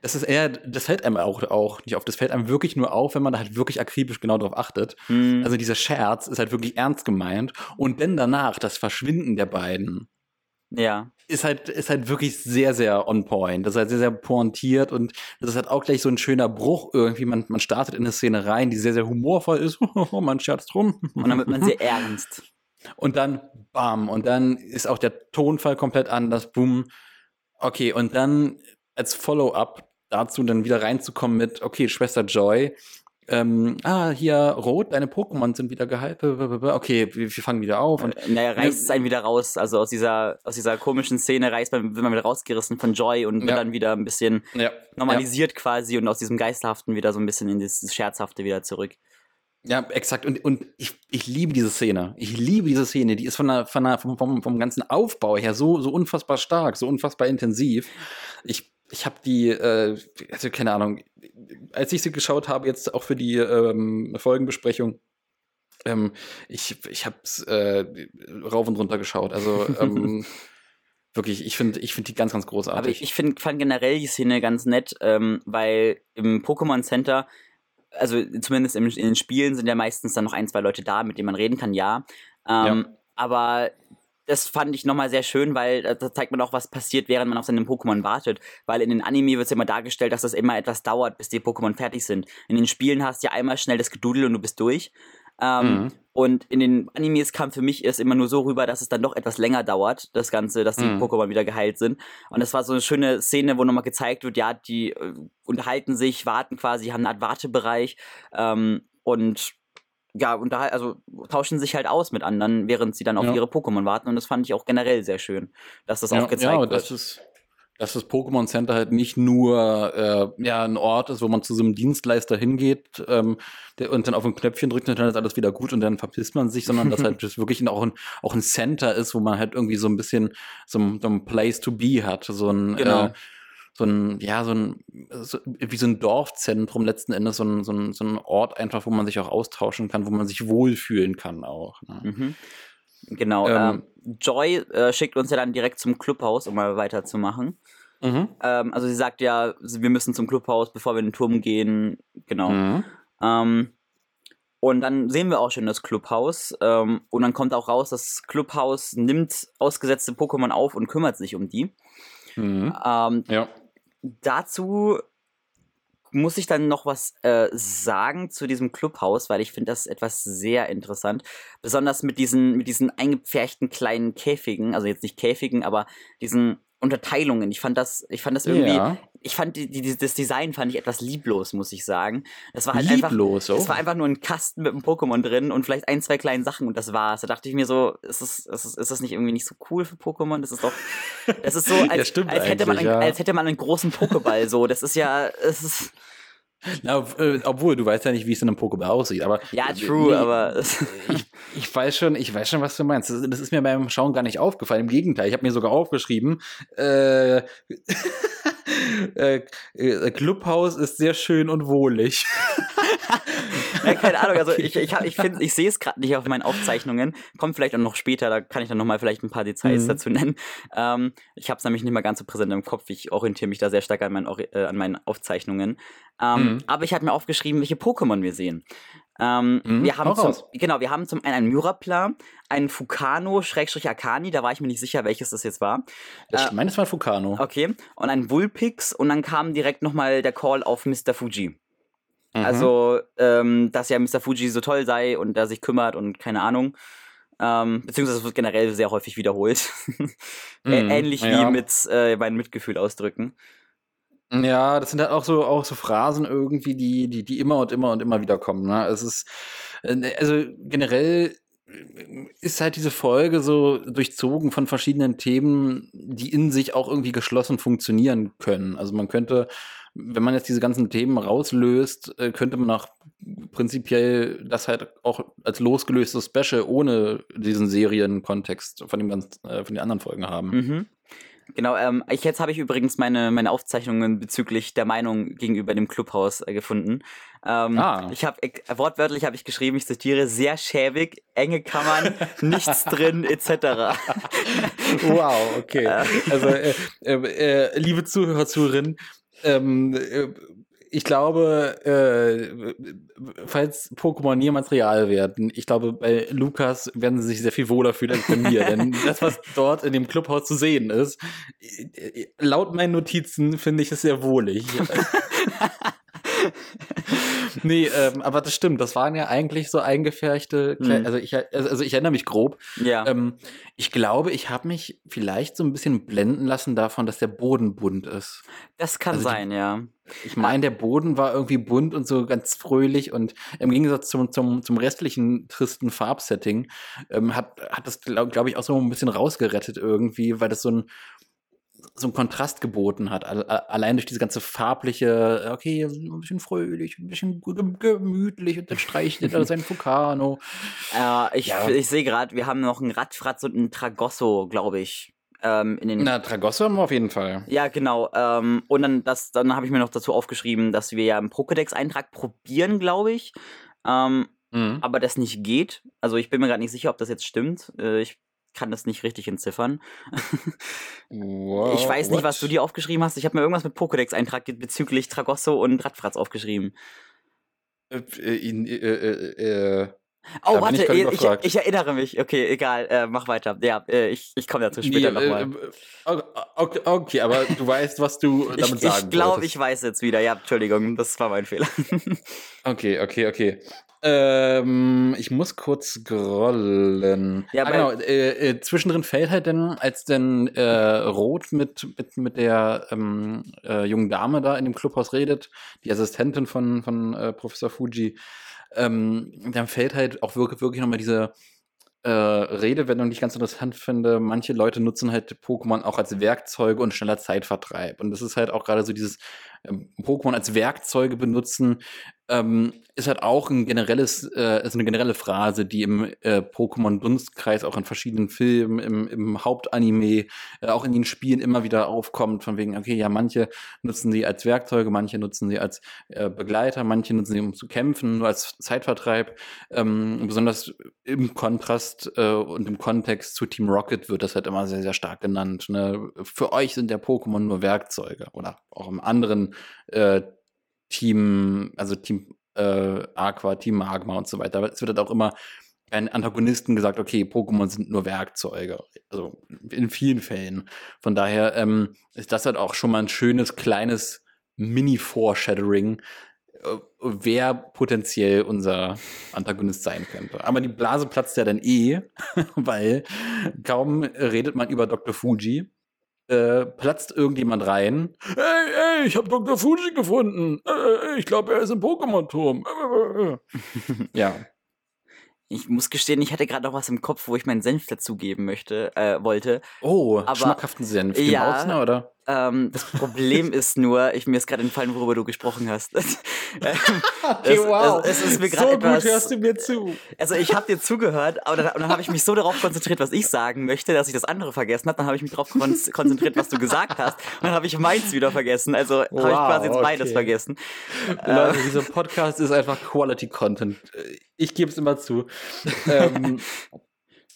Das ist eher, das fällt einem auch, auch nicht auf. Das fällt einem wirklich nur auf, wenn man da halt wirklich akribisch genau drauf achtet. Hm. Also dieser Scherz ist halt wirklich ernst gemeint. Und dann danach, das Verschwinden der beiden. Ja. Ist halt, ist halt wirklich sehr, sehr on point. Das ist halt sehr, sehr pointiert und das ist halt auch gleich so ein schöner Bruch irgendwie. Man, man startet in eine Szene rein, die sehr, sehr humorvoll ist. man scherzt rum. Und dann wird man sehr ernst. Und dann, bam, und dann ist auch der Tonfall komplett anders, boom. Okay, und dann als Follow-up dazu dann wieder reinzukommen mit, okay, Schwester Joy, ähm, ah, hier rot, deine Pokémon sind wieder geheilt. Okay, wir, wir fangen wieder auf. Und, äh, naja, reißt es einen wieder raus. Also aus dieser, aus dieser komischen Szene reißt man, wird man wieder rausgerissen von Joy und wird ja. dann wieder ein bisschen ja. normalisiert ja. quasi und aus diesem Geisterhaften wieder so ein bisschen in das Scherzhafte wieder zurück. Ja, exakt. Und, und ich, ich liebe diese Szene. Ich liebe diese Szene. Die ist von der, von der, vom, vom, vom ganzen Aufbau her so, so unfassbar stark, so unfassbar intensiv. Ich, ich habe die, äh, also keine Ahnung, als ich sie geschaut habe, jetzt auch für die ähm, Folgenbesprechung, ähm, ich, ich habe es äh, rauf und runter geschaut. Also ähm, wirklich, ich finde ich find die ganz, ganz großartig. Aber ich, ich find, fand generell die Szene ganz nett, ähm, weil im Pokémon Center also zumindest in, in den Spielen sind ja meistens dann noch ein, zwei Leute da, mit denen man reden kann, ja. Ähm, ja. Aber das fand ich nochmal sehr schön, weil da zeigt man auch, was passiert, während man auf seinen Pokémon wartet. Weil in den Anime wird es immer dargestellt, dass das immer etwas dauert, bis die Pokémon fertig sind. In den Spielen hast du ja einmal schnell das Gedudel und du bist durch. Ähm, mhm. Und in den Animes kam für mich erst immer nur so rüber, dass es dann doch etwas länger dauert, das Ganze, dass die mhm. Pokémon wieder geheilt sind. Und das war so eine schöne Szene, wo nochmal gezeigt wird, ja, die äh, unterhalten sich, warten quasi, haben eine Art Wartebereich ähm, und ja, und da also tauschen sich halt aus mit anderen, während sie dann auf ja. ihre Pokémon warten. Und das fand ich auch generell sehr schön, dass das ja, auch gezeigt ja, wird. Das ist dass das Pokémon Center halt nicht nur äh, ja ein Ort ist, wo man zu so einem Dienstleister hingeht ähm, der, und dann auf ein Knöpfchen drückt und dann ist alles wieder gut und dann verpisst man sich, sondern dass halt das wirklich auch ein, auch ein Center ist, wo man halt irgendwie so ein bisschen so ein, so ein Place to be hat, so ein genau. äh, so ein, ja, so ein, so, wie so ein Dorfzentrum letzten Endes, so ein, so, ein, so ein Ort einfach, wo man sich auch austauschen kann, wo man sich wohlfühlen kann auch. Ne? Mhm. Genau. Ähm, ähm, Joy äh, schickt uns ja dann direkt zum Clubhaus, um mal weiterzumachen. Mhm. Ähm, also sie sagt ja, wir müssen zum Clubhaus, bevor wir in den Turm gehen. Genau. Mhm. Ähm, und dann sehen wir auch schon das Clubhaus. Ähm, und dann kommt auch raus, das Clubhaus nimmt ausgesetzte Pokémon auf und kümmert sich um die. Mhm. Ähm, ja. Dazu muss ich dann noch was äh, sagen zu diesem Clubhaus, weil ich finde das etwas sehr interessant. Besonders mit diesen, mit diesen eingepferchten kleinen Käfigen, also jetzt nicht Käfigen, aber diesen Unterteilungen. Ich fand das, ich fand das irgendwie, ja. ich fand die, die, das Design fand ich etwas lieblos, muss ich sagen. Das war halt lieblos, einfach, oh. es war einfach nur ein Kasten mit einem Pokémon drin und vielleicht ein, zwei kleinen Sachen und das war's. Da dachte ich mir so, ist das, ist ist das nicht irgendwie nicht so cool für Pokémon? Das ist doch, das ist so, als, ja, als hätte man, einen, ja. als hätte man einen großen Pokéball, so. Das ist ja, es ist, na, äh, obwohl, du weißt ja nicht, wie es in einem Pokéball aussieht, aber. Ja, true, nee, aber. ich, ich, weiß schon, ich weiß schon, was du meinst. Das, das ist mir beim Schauen gar nicht aufgefallen. Im Gegenteil, ich habe mir sogar aufgeschrieben, äh, äh, äh, Clubhaus ist sehr schön und wohlig. ja, keine Ahnung, also ich, ich, ich, find, ich sehe es gerade nicht auf meinen Aufzeichnungen. Kommt vielleicht auch noch später, da kann ich dann nochmal vielleicht ein paar Details mhm. dazu nennen. Ähm, ich habe es nämlich nicht mehr ganz so präsent im Kopf. Ich orientiere mich da sehr stark an meinen, äh, an meinen Aufzeichnungen. Ähm, mhm. Aber ich habe mir aufgeschrieben, welche Pokémon wir sehen. Ähm, mhm, wir haben zum, genau, wir haben zum einen einen Myrapla, einen Fukano, Schrägstrich Akani, da war ich mir nicht sicher, welches das jetzt war. Ich äh, meine, es war Fukano. Okay, und ein Vulpix und dann kam direkt nochmal der Call auf Mr. Fuji. Mhm. Also, ähm, dass ja Mr. Fuji so toll sei und er sich kümmert und keine Ahnung. Ähm, beziehungsweise es wird generell sehr häufig wiederholt. Mhm, Ähnlich ja. wie mit äh, meinem Mitgefühl ausdrücken. Ja, das sind halt auch so, auch so Phrasen irgendwie, die, die, die immer und immer und immer wieder kommen. Ne? Es ist, äh, also generell ist halt diese Folge so durchzogen von verschiedenen Themen, die in sich auch irgendwie geschlossen funktionieren können. Also man könnte, wenn man jetzt diese ganzen Themen rauslöst, äh, könnte man auch prinzipiell das halt auch als losgelöstes Special ohne diesen Serienkontext von dem ganz, äh, von den anderen Folgen haben. Mhm. Genau, ähm, ich, jetzt habe ich übrigens meine, meine Aufzeichnungen bezüglich der Meinung gegenüber dem Clubhaus äh, gefunden. Ähm, ah. Ich habe äh, wortwörtlich habe ich geschrieben, ich zitiere, sehr schäbig, enge Kammern, nichts drin, etc. wow, okay. Also, äh, äh, äh, liebe Zuhörer, Zuhörerinnen, ähm, äh, ich glaube, äh, falls Pokémon jemals real werden, ich glaube, bei Lukas werden sie sich sehr viel wohler fühlen als bei mir. denn das, was dort in dem Clubhaus zu sehen ist, laut meinen Notizen finde ich es sehr wohlig. nee, ähm, aber das stimmt. Das waren ja eigentlich so eingefärchte. Mhm. Also, ich, also ich erinnere mich grob. Ja. Ähm, ich glaube, ich habe mich vielleicht so ein bisschen blenden lassen davon, dass der Boden bunt ist. Das kann also sein, die, ja. Ich meine, der Boden war irgendwie bunt und so ganz fröhlich und im Gegensatz zum, zum, zum restlichen tristen Farbsetting ähm, hat, hat das, glaube glaub ich, auch so ein bisschen rausgerettet irgendwie, weil das so ein so einen Kontrast geboten hat. Allein durch diese ganze farbliche, okay, ein bisschen fröhlich, ein bisschen gemütlich und dann streicht er sein Fukano. Äh, ich ja. ich sehe gerade, wir haben noch einen Radfratz und einen Tragosso, glaube ich. Ähm, in den Na, Tragosso haben wir auf jeden Fall. Ja, genau. Ähm, und dann, dann habe ich mir noch dazu aufgeschrieben, dass wir ja einen Pokédex-Eintrag probieren, glaube ich. Ähm, mhm. Aber das nicht geht. Also ich bin mir gerade nicht sicher, ob das jetzt stimmt. Äh, ich kann das nicht richtig entziffern. wow, ich weiß nicht, what? was du dir aufgeschrieben hast. Ich habe mir irgendwas mit Pokédex-Eintrag bezüglich Tragosso und Radfratz aufgeschrieben. Äh, äh, äh, äh Oh, warte, ich, ich, ich, erinnere mich. Okay, egal, äh, mach weiter. Ja, äh, ich, ich komme dazu später nee, nochmal. Äh, okay, okay, aber du weißt, was du damit ich, sagen Ich glaube, ich weiß jetzt wieder. Ja, Entschuldigung, das war mein Fehler. okay, okay, okay. Ähm, ich muss kurz scrollen. Ja, ah, genau. Äh, äh, zwischendrin fällt halt dann, als dann äh, Rot mit, mit, mit der ähm, äh, jungen Dame da in dem Clubhaus redet, die Assistentin von, von äh, Professor Fuji, ähm, dann fällt halt auch wirklich, wirklich nochmal diese äh, Redewendung, die ich ganz interessant finde. Manche Leute nutzen halt Pokémon auch als Werkzeuge und schneller Zeitvertreib. Und das ist halt auch gerade so dieses ähm, Pokémon als Werkzeuge benutzen, ähm, ist halt auch ein generelles, äh, ist eine generelle Phrase, die im äh, Pokémon-Dunstkreis auch in verschiedenen Filmen, im, im Hauptanime, äh, auch in den Spielen immer wieder aufkommt, von wegen, okay, ja, manche nutzen sie als Werkzeuge, manche nutzen sie als äh, Begleiter, manche nutzen sie, um zu kämpfen, nur als Zeitvertreib. Ähm, besonders im Kontrast äh, und im Kontext zu Team Rocket wird das halt immer sehr, sehr stark genannt. Ne? Für euch sind der Pokémon nur Werkzeuge oder auch im anderen äh, Team, also Team äh, Aqua, Team Magma und so weiter. Aber es wird halt auch immer ein Antagonisten gesagt, okay, Pokémon sind nur Werkzeuge. Also in vielen Fällen. Von daher ähm, ist das halt auch schon mal ein schönes, kleines Mini-Foreshadowing, äh, wer potenziell unser Antagonist sein könnte. Aber die Blase platzt ja dann eh, weil kaum redet man über Dr. Fuji, äh, platzt irgendjemand rein. Ey, ey, ich habe Dr. Fuji gefunden. Äh, ich glaube, er ist im Pokémon-Turm. ja. Ich muss gestehen, ich hatte gerade noch was im Kopf, wo ich meinen Senf dazugeben möchte, äh, wollte. Oh, aber, schmackhaften Senf. Ja, Bautzner, oder? Ähm, das Problem ist nur, ich mir ist gerade entfallen, worüber du gesprochen hast. ähm, okay, es, wow. Es, es, ist mir so etwas, gut hörst du mir zu. Also ich habe dir zugehört, aber dann, dann habe ich mich so darauf konzentriert, was ich sagen möchte, dass ich das andere vergessen habe. Dann habe ich mich darauf kon konzentriert, was du gesagt hast. Und dann habe ich meins wieder vergessen. Also wow, habe ich quasi jetzt okay. beides vergessen. Leute, dieser Podcast ist einfach Quality Content. Ich gebe es immer zu. ähm,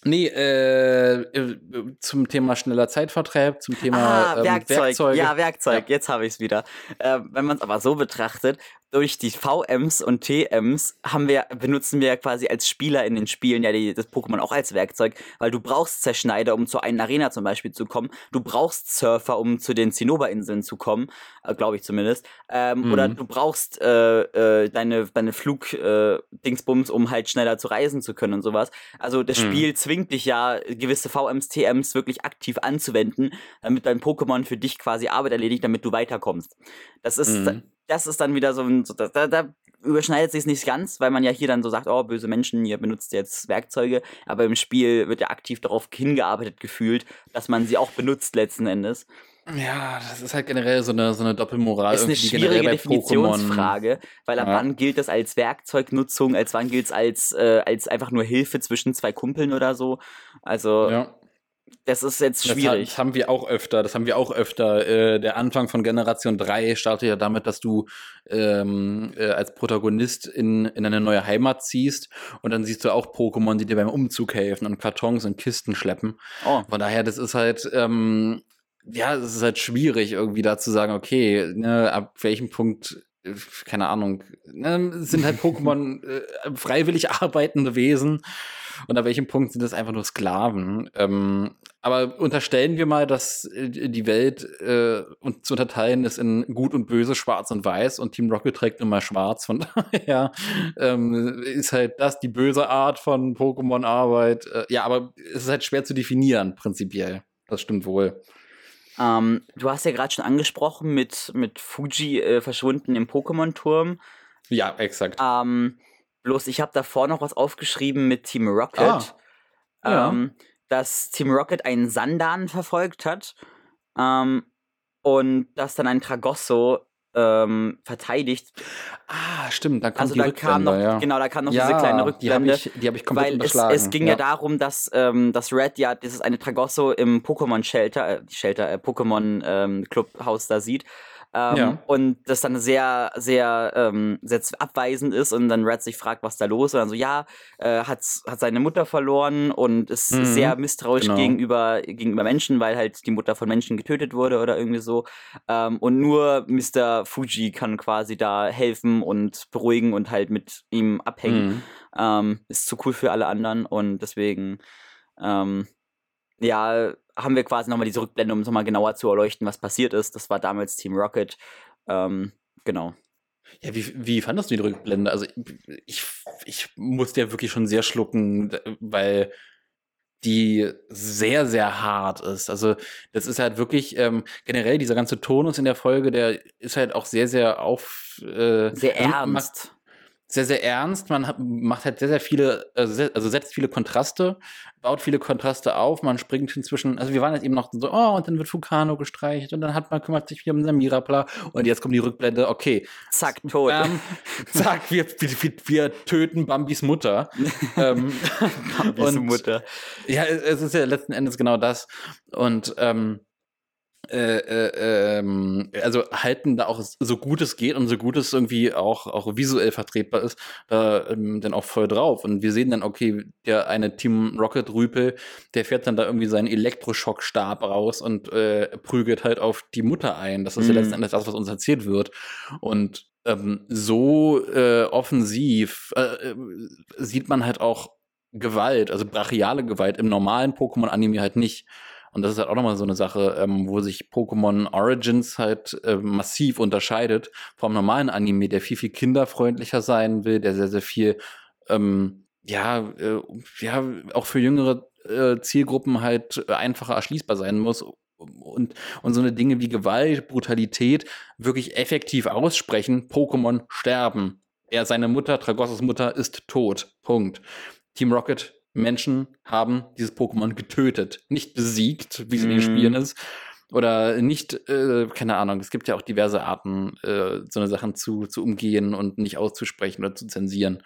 Nee, äh, äh, zum Thema schneller Zeitvertreib, zum Thema ah, ähm, Werkzeug. Werkzeuge. Ja, Werkzeug, ja. jetzt habe ich es wieder. Äh, wenn man es aber so betrachtet, durch die VMs und TMs haben wir, benutzen wir quasi als Spieler in den Spielen ja die, das Pokémon auch als Werkzeug, weil du brauchst Zerschneider, um zur einen Arena zum Beispiel zu kommen. Du brauchst Surfer, um zu den Zinnober-Inseln zu kommen, äh, glaube ich zumindest. Ähm, mhm. Oder du brauchst äh, äh, deine, deine Flug-Dingsbums, äh, um halt schneller zu reisen zu können und sowas. Also das mhm. Spiel zwingt dich ja, gewisse VMs, TMs wirklich aktiv anzuwenden, damit dein Pokémon für dich quasi Arbeit erledigt, damit du weiterkommst. Das ist mhm das ist dann wieder so ein, so, da, da überschneidet sich es nicht ganz, weil man ja hier dann so sagt, oh, böse Menschen, ihr benutzt jetzt Werkzeuge, aber im Spiel wird ja aktiv darauf hingearbeitet gefühlt, dass man sie auch benutzt letzten Endes. Ja, das ist halt generell so eine, so eine Doppelmoral. Das ist eine schwierige Definitionsfrage, weil ab ja. wann gilt das als Werkzeugnutzung, als wann gilt es als, äh, als einfach nur Hilfe zwischen zwei Kumpeln oder so. Also ja das ist jetzt schwierig. Das, haben wir auch öfter, das haben wir auch öfter. Äh, der Anfang von Generation 3 startet ja damit, dass du ähm, äh, als Protagonist in, in eine neue Heimat ziehst und dann siehst du auch Pokémon, die dir beim Umzug helfen und Kartons und Kisten schleppen. Oh. Von daher, das ist halt, ähm, ja, es ist halt schwierig, irgendwie da zu sagen, okay, ne, ab welchem Punkt äh, keine Ahnung, ne, sind halt Pokémon äh, freiwillig arbeitende Wesen und ab welchem Punkt sind das einfach nur Sklaven. Ähm, aber unterstellen wir mal, dass äh, die Welt äh, und zu unterteilen ist in gut und böse, schwarz und weiß und Team Rocket trägt immer schwarz. Von daher ähm, ist halt das die böse Art von Pokémon-Arbeit. Äh, ja, aber es ist halt schwer zu definieren, prinzipiell. Das stimmt wohl. Ähm, du hast ja gerade schon angesprochen mit, mit Fuji äh, verschwunden im Pokémon-Turm. Ja, exakt. Ähm, bloß ich habe davor noch was aufgeschrieben mit Team Rocket. Ah, ähm, ja. Dass Team Rocket einen Sandan verfolgt hat ähm, und dass dann ein Tragosso ähm, verteidigt. Ah, stimmt, da kommt also die da kam noch, ja. Genau, da kam noch ja, diese kleine Rückblende. Die habe ich, hab ich komplett weil unterschlagen. Es, es ging ja, ja darum, dass, ähm, dass Red ja das ist eine Tragosso im Pokémon Shelter, äh, Shelter, äh, Pokémon ähm, Clubhaus da sieht ähm, ja. Und das dann sehr, sehr, ähm, sehr abweisend ist und dann Red sich fragt, was da los ist. Und dann so, ja, äh, hat, hat seine Mutter verloren und ist mhm. sehr misstrauisch genau. gegenüber, gegenüber Menschen, weil halt die Mutter von Menschen getötet wurde oder irgendwie so. Ähm, und nur Mr. Fuji kann quasi da helfen und beruhigen und halt mit ihm abhängen. Mhm. Ähm, ist zu cool für alle anderen und deswegen, ähm, ja, haben wir quasi nochmal diese Rückblende, um es nochmal genauer zu erleuchten, was passiert ist. Das war damals Team Rocket. Ähm, genau. Ja, wie, wie fandest du die Rückblende? Also ich, ich musste ja wirklich schon sehr schlucken, weil die sehr, sehr hart ist. Also das ist halt wirklich ähm, generell dieser ganze Tonus in der Folge, der ist halt auch sehr, sehr auf äh, sehr ernst sehr, sehr ernst. Man hat, macht halt sehr, sehr viele, also, also setzt viele Kontraste, baut viele Kontraste auf. Man springt inzwischen, also wir waren jetzt eben noch so, oh, und dann wird Fukano gestreicht und dann hat man kümmert sich wieder um Samira, bla. Und jetzt kommt die Rückblende, okay. Zack, tot. Ähm, zack, wir, wir, wir, töten Bambis Mutter. ähm, Bambis und, Mutter. Ja, es ist ja letzten Endes genau das. Und ähm, äh, äh, ähm, also halten da auch so gut es geht und so gut es irgendwie auch, auch visuell vertretbar ist, da ähm, dann auch voll drauf. Und wir sehen dann, okay, der eine Team Rocket Rüpel, der fährt dann da irgendwie seinen Elektroschockstab raus und äh, prügelt halt auf die Mutter ein. Das ist mhm. ja letzten Endes das, was uns erzählt wird. Und ähm, so äh, offensiv äh, äh, sieht man halt auch Gewalt, also brachiale Gewalt im normalen Pokémon-Anime halt nicht. Und das ist halt auch nochmal so eine Sache, ähm, wo sich Pokémon Origins halt äh, massiv unterscheidet vom normalen Anime, der viel, viel kinderfreundlicher sein will, der sehr, sehr viel, ähm, ja, äh, ja, auch für jüngere äh, Zielgruppen halt einfacher erschließbar sein muss und, und so eine Dinge wie Gewalt, Brutalität wirklich effektiv aussprechen, Pokémon sterben. Er, seine Mutter, Tragossos Mutter, ist tot. Punkt. Team Rocket Menschen haben dieses Pokémon getötet. Nicht besiegt, wie es in den mhm. Spielen ist, oder nicht, äh, keine Ahnung, es gibt ja auch diverse Arten, äh, so eine Sachen zu, zu umgehen und nicht auszusprechen oder zu zensieren.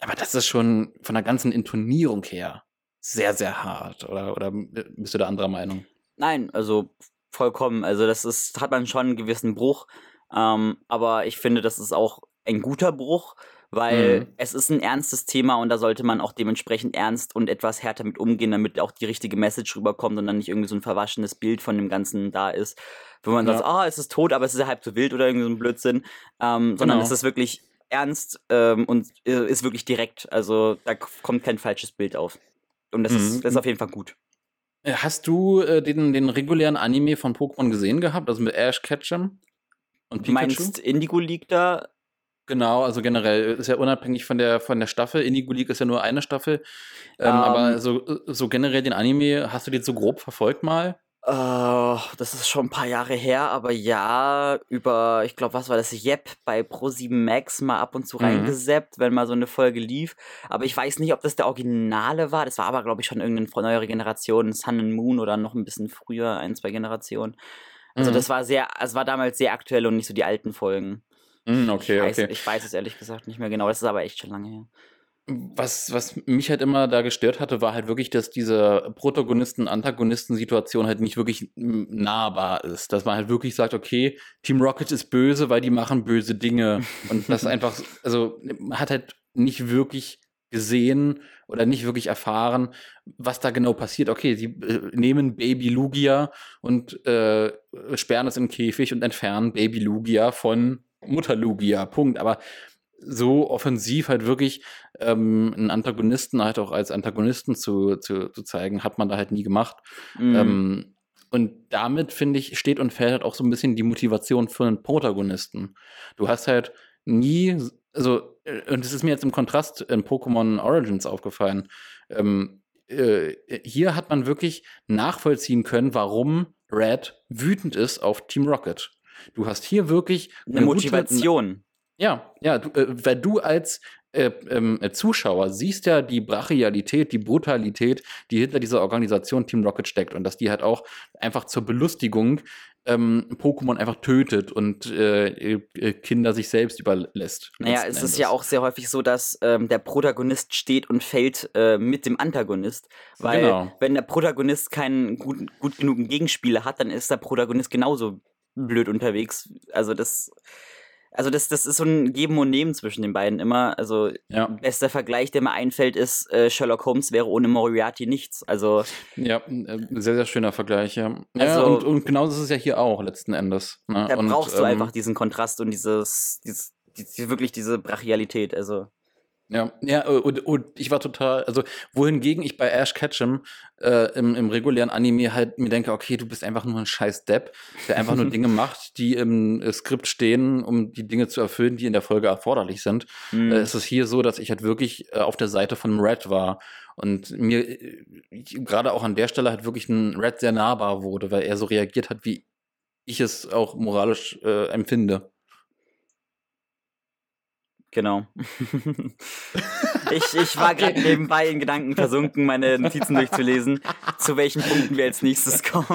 Aber das ist schon von der ganzen Intonierung her sehr, sehr hart. Oder, oder bist du da anderer Meinung? Nein, also vollkommen. Also das ist, hat man schon einen gewissen Bruch. Ähm, aber ich finde, das ist auch ein guter Bruch, weil mhm. es ist ein ernstes Thema und da sollte man auch dementsprechend ernst und etwas härter mit umgehen, damit auch die richtige Message rüberkommt und dann nicht irgendwie so ein verwaschenes Bild von dem Ganzen da ist. Wo man ja. sagt, ah, oh, es ist tot, aber es ist ja halb so wild oder irgendwie so ein Blödsinn. Ähm, sondern genau. es ist wirklich ernst ähm, und äh, ist wirklich direkt. Also da kommt kein falsches Bild auf. Und das, mhm. ist, das ist auf jeden Fall gut. Äh, hast du äh, den, den regulären Anime von Pokémon gesehen gehabt? Also mit Ash Ketchum und Pikachu? Meinst Indigo League da? Genau, also generell ist ja unabhängig von der von der Staffel. Indigo League ist ja nur eine Staffel. Ähm, um, aber ähm. so, so generell den Anime, hast du den so grob verfolgt mal? Uh, das ist schon ein paar Jahre her, aber ja, über, ich glaube, was war das, Yep bei Pro7 Max mal ab und zu mhm. reingeseppt, wenn mal so eine Folge lief. Aber ich weiß nicht, ob das der Originale war. Das war aber, glaube ich, schon irgendeine neuere Generation, Sun and Moon oder noch ein bisschen früher, ein, zwei Generationen. Also mhm. das war sehr, es war damals sehr aktuell und nicht so die alten Folgen. Mhm, okay, ich weiß, okay. Ich weiß es ehrlich gesagt nicht mehr genau. Das ist aber echt schon lange her. Was, was mich halt immer da gestört hatte, war halt wirklich, dass diese Protagonisten-Antagonisten-Situation halt nicht wirklich nahbar ist. Dass man halt wirklich sagt, okay, Team Rocket ist böse, weil die machen böse Dinge. Und das einfach, also man hat halt nicht wirklich gesehen oder nicht wirklich erfahren, was da genau passiert. Okay, sie äh, nehmen Baby Lugia und äh, sperren es im Käfig und entfernen Baby Lugia von Mutter Lugia. Punkt. Aber so offensiv halt wirklich ähm, einen Antagonisten halt auch als Antagonisten zu, zu, zu zeigen, hat man da halt nie gemacht. Mhm. Ähm, und damit, finde ich, steht und fällt halt auch so ein bisschen die Motivation für einen Protagonisten. Du hast halt nie, also, äh, und das ist mir jetzt im Kontrast in Pokémon Origins aufgefallen. Ähm, äh, hier hat man wirklich nachvollziehen können, warum Red wütend ist auf Team Rocket. Du hast hier wirklich eine, eine Motivation. Ja, ja, du, äh, weil du als äh, ähm, äh, Zuschauer siehst ja die Brachialität, die Brutalität, die hinter dieser Organisation Team Rocket steckt und dass die halt auch einfach zur Belustigung ähm, Pokémon einfach tötet und äh, äh Kinder sich selbst überlässt. Naja, es ist ja auch sehr häufig so, dass ähm, der Protagonist steht und fällt äh, mit dem Antagonist. Weil genau. wenn der Protagonist keinen gut, gut genugen Gegenspieler hat, dann ist der Protagonist genauso blöd unterwegs. Also das also das, das ist so ein Geben und Nehmen zwischen den beiden immer. Also ja. bester Vergleich, der mir einfällt, ist äh, Sherlock Holmes wäre ohne Moriarty nichts. Also ja, äh, sehr sehr schöner Vergleich. Ja, also, ja und, und genau das ist es ja hier auch letzten Endes. Ne? Da und, brauchst du ähm, einfach diesen Kontrast und dieses, dieses, dieses wirklich diese Brachialität. Also ja, ja, und, und ich war total, also wohingegen ich bei Ash Ketchum äh, im, im regulären Anime halt mir denke, okay, du bist einfach nur ein scheiß Depp, der einfach nur Dinge macht, die im äh, Skript stehen, um die Dinge zu erfüllen, die in der Folge erforderlich sind. Mhm. Äh, es ist hier so, dass ich halt wirklich äh, auf der Seite von Red war und mir äh, gerade auch an der Stelle halt wirklich ein Red sehr nahbar wurde, weil er so reagiert hat, wie ich es auch moralisch äh, empfinde. Genau. ich, ich war gerade nebenbei in Gedanken versunken, meine Notizen durchzulesen, zu welchen Punkten wir als nächstes kommen.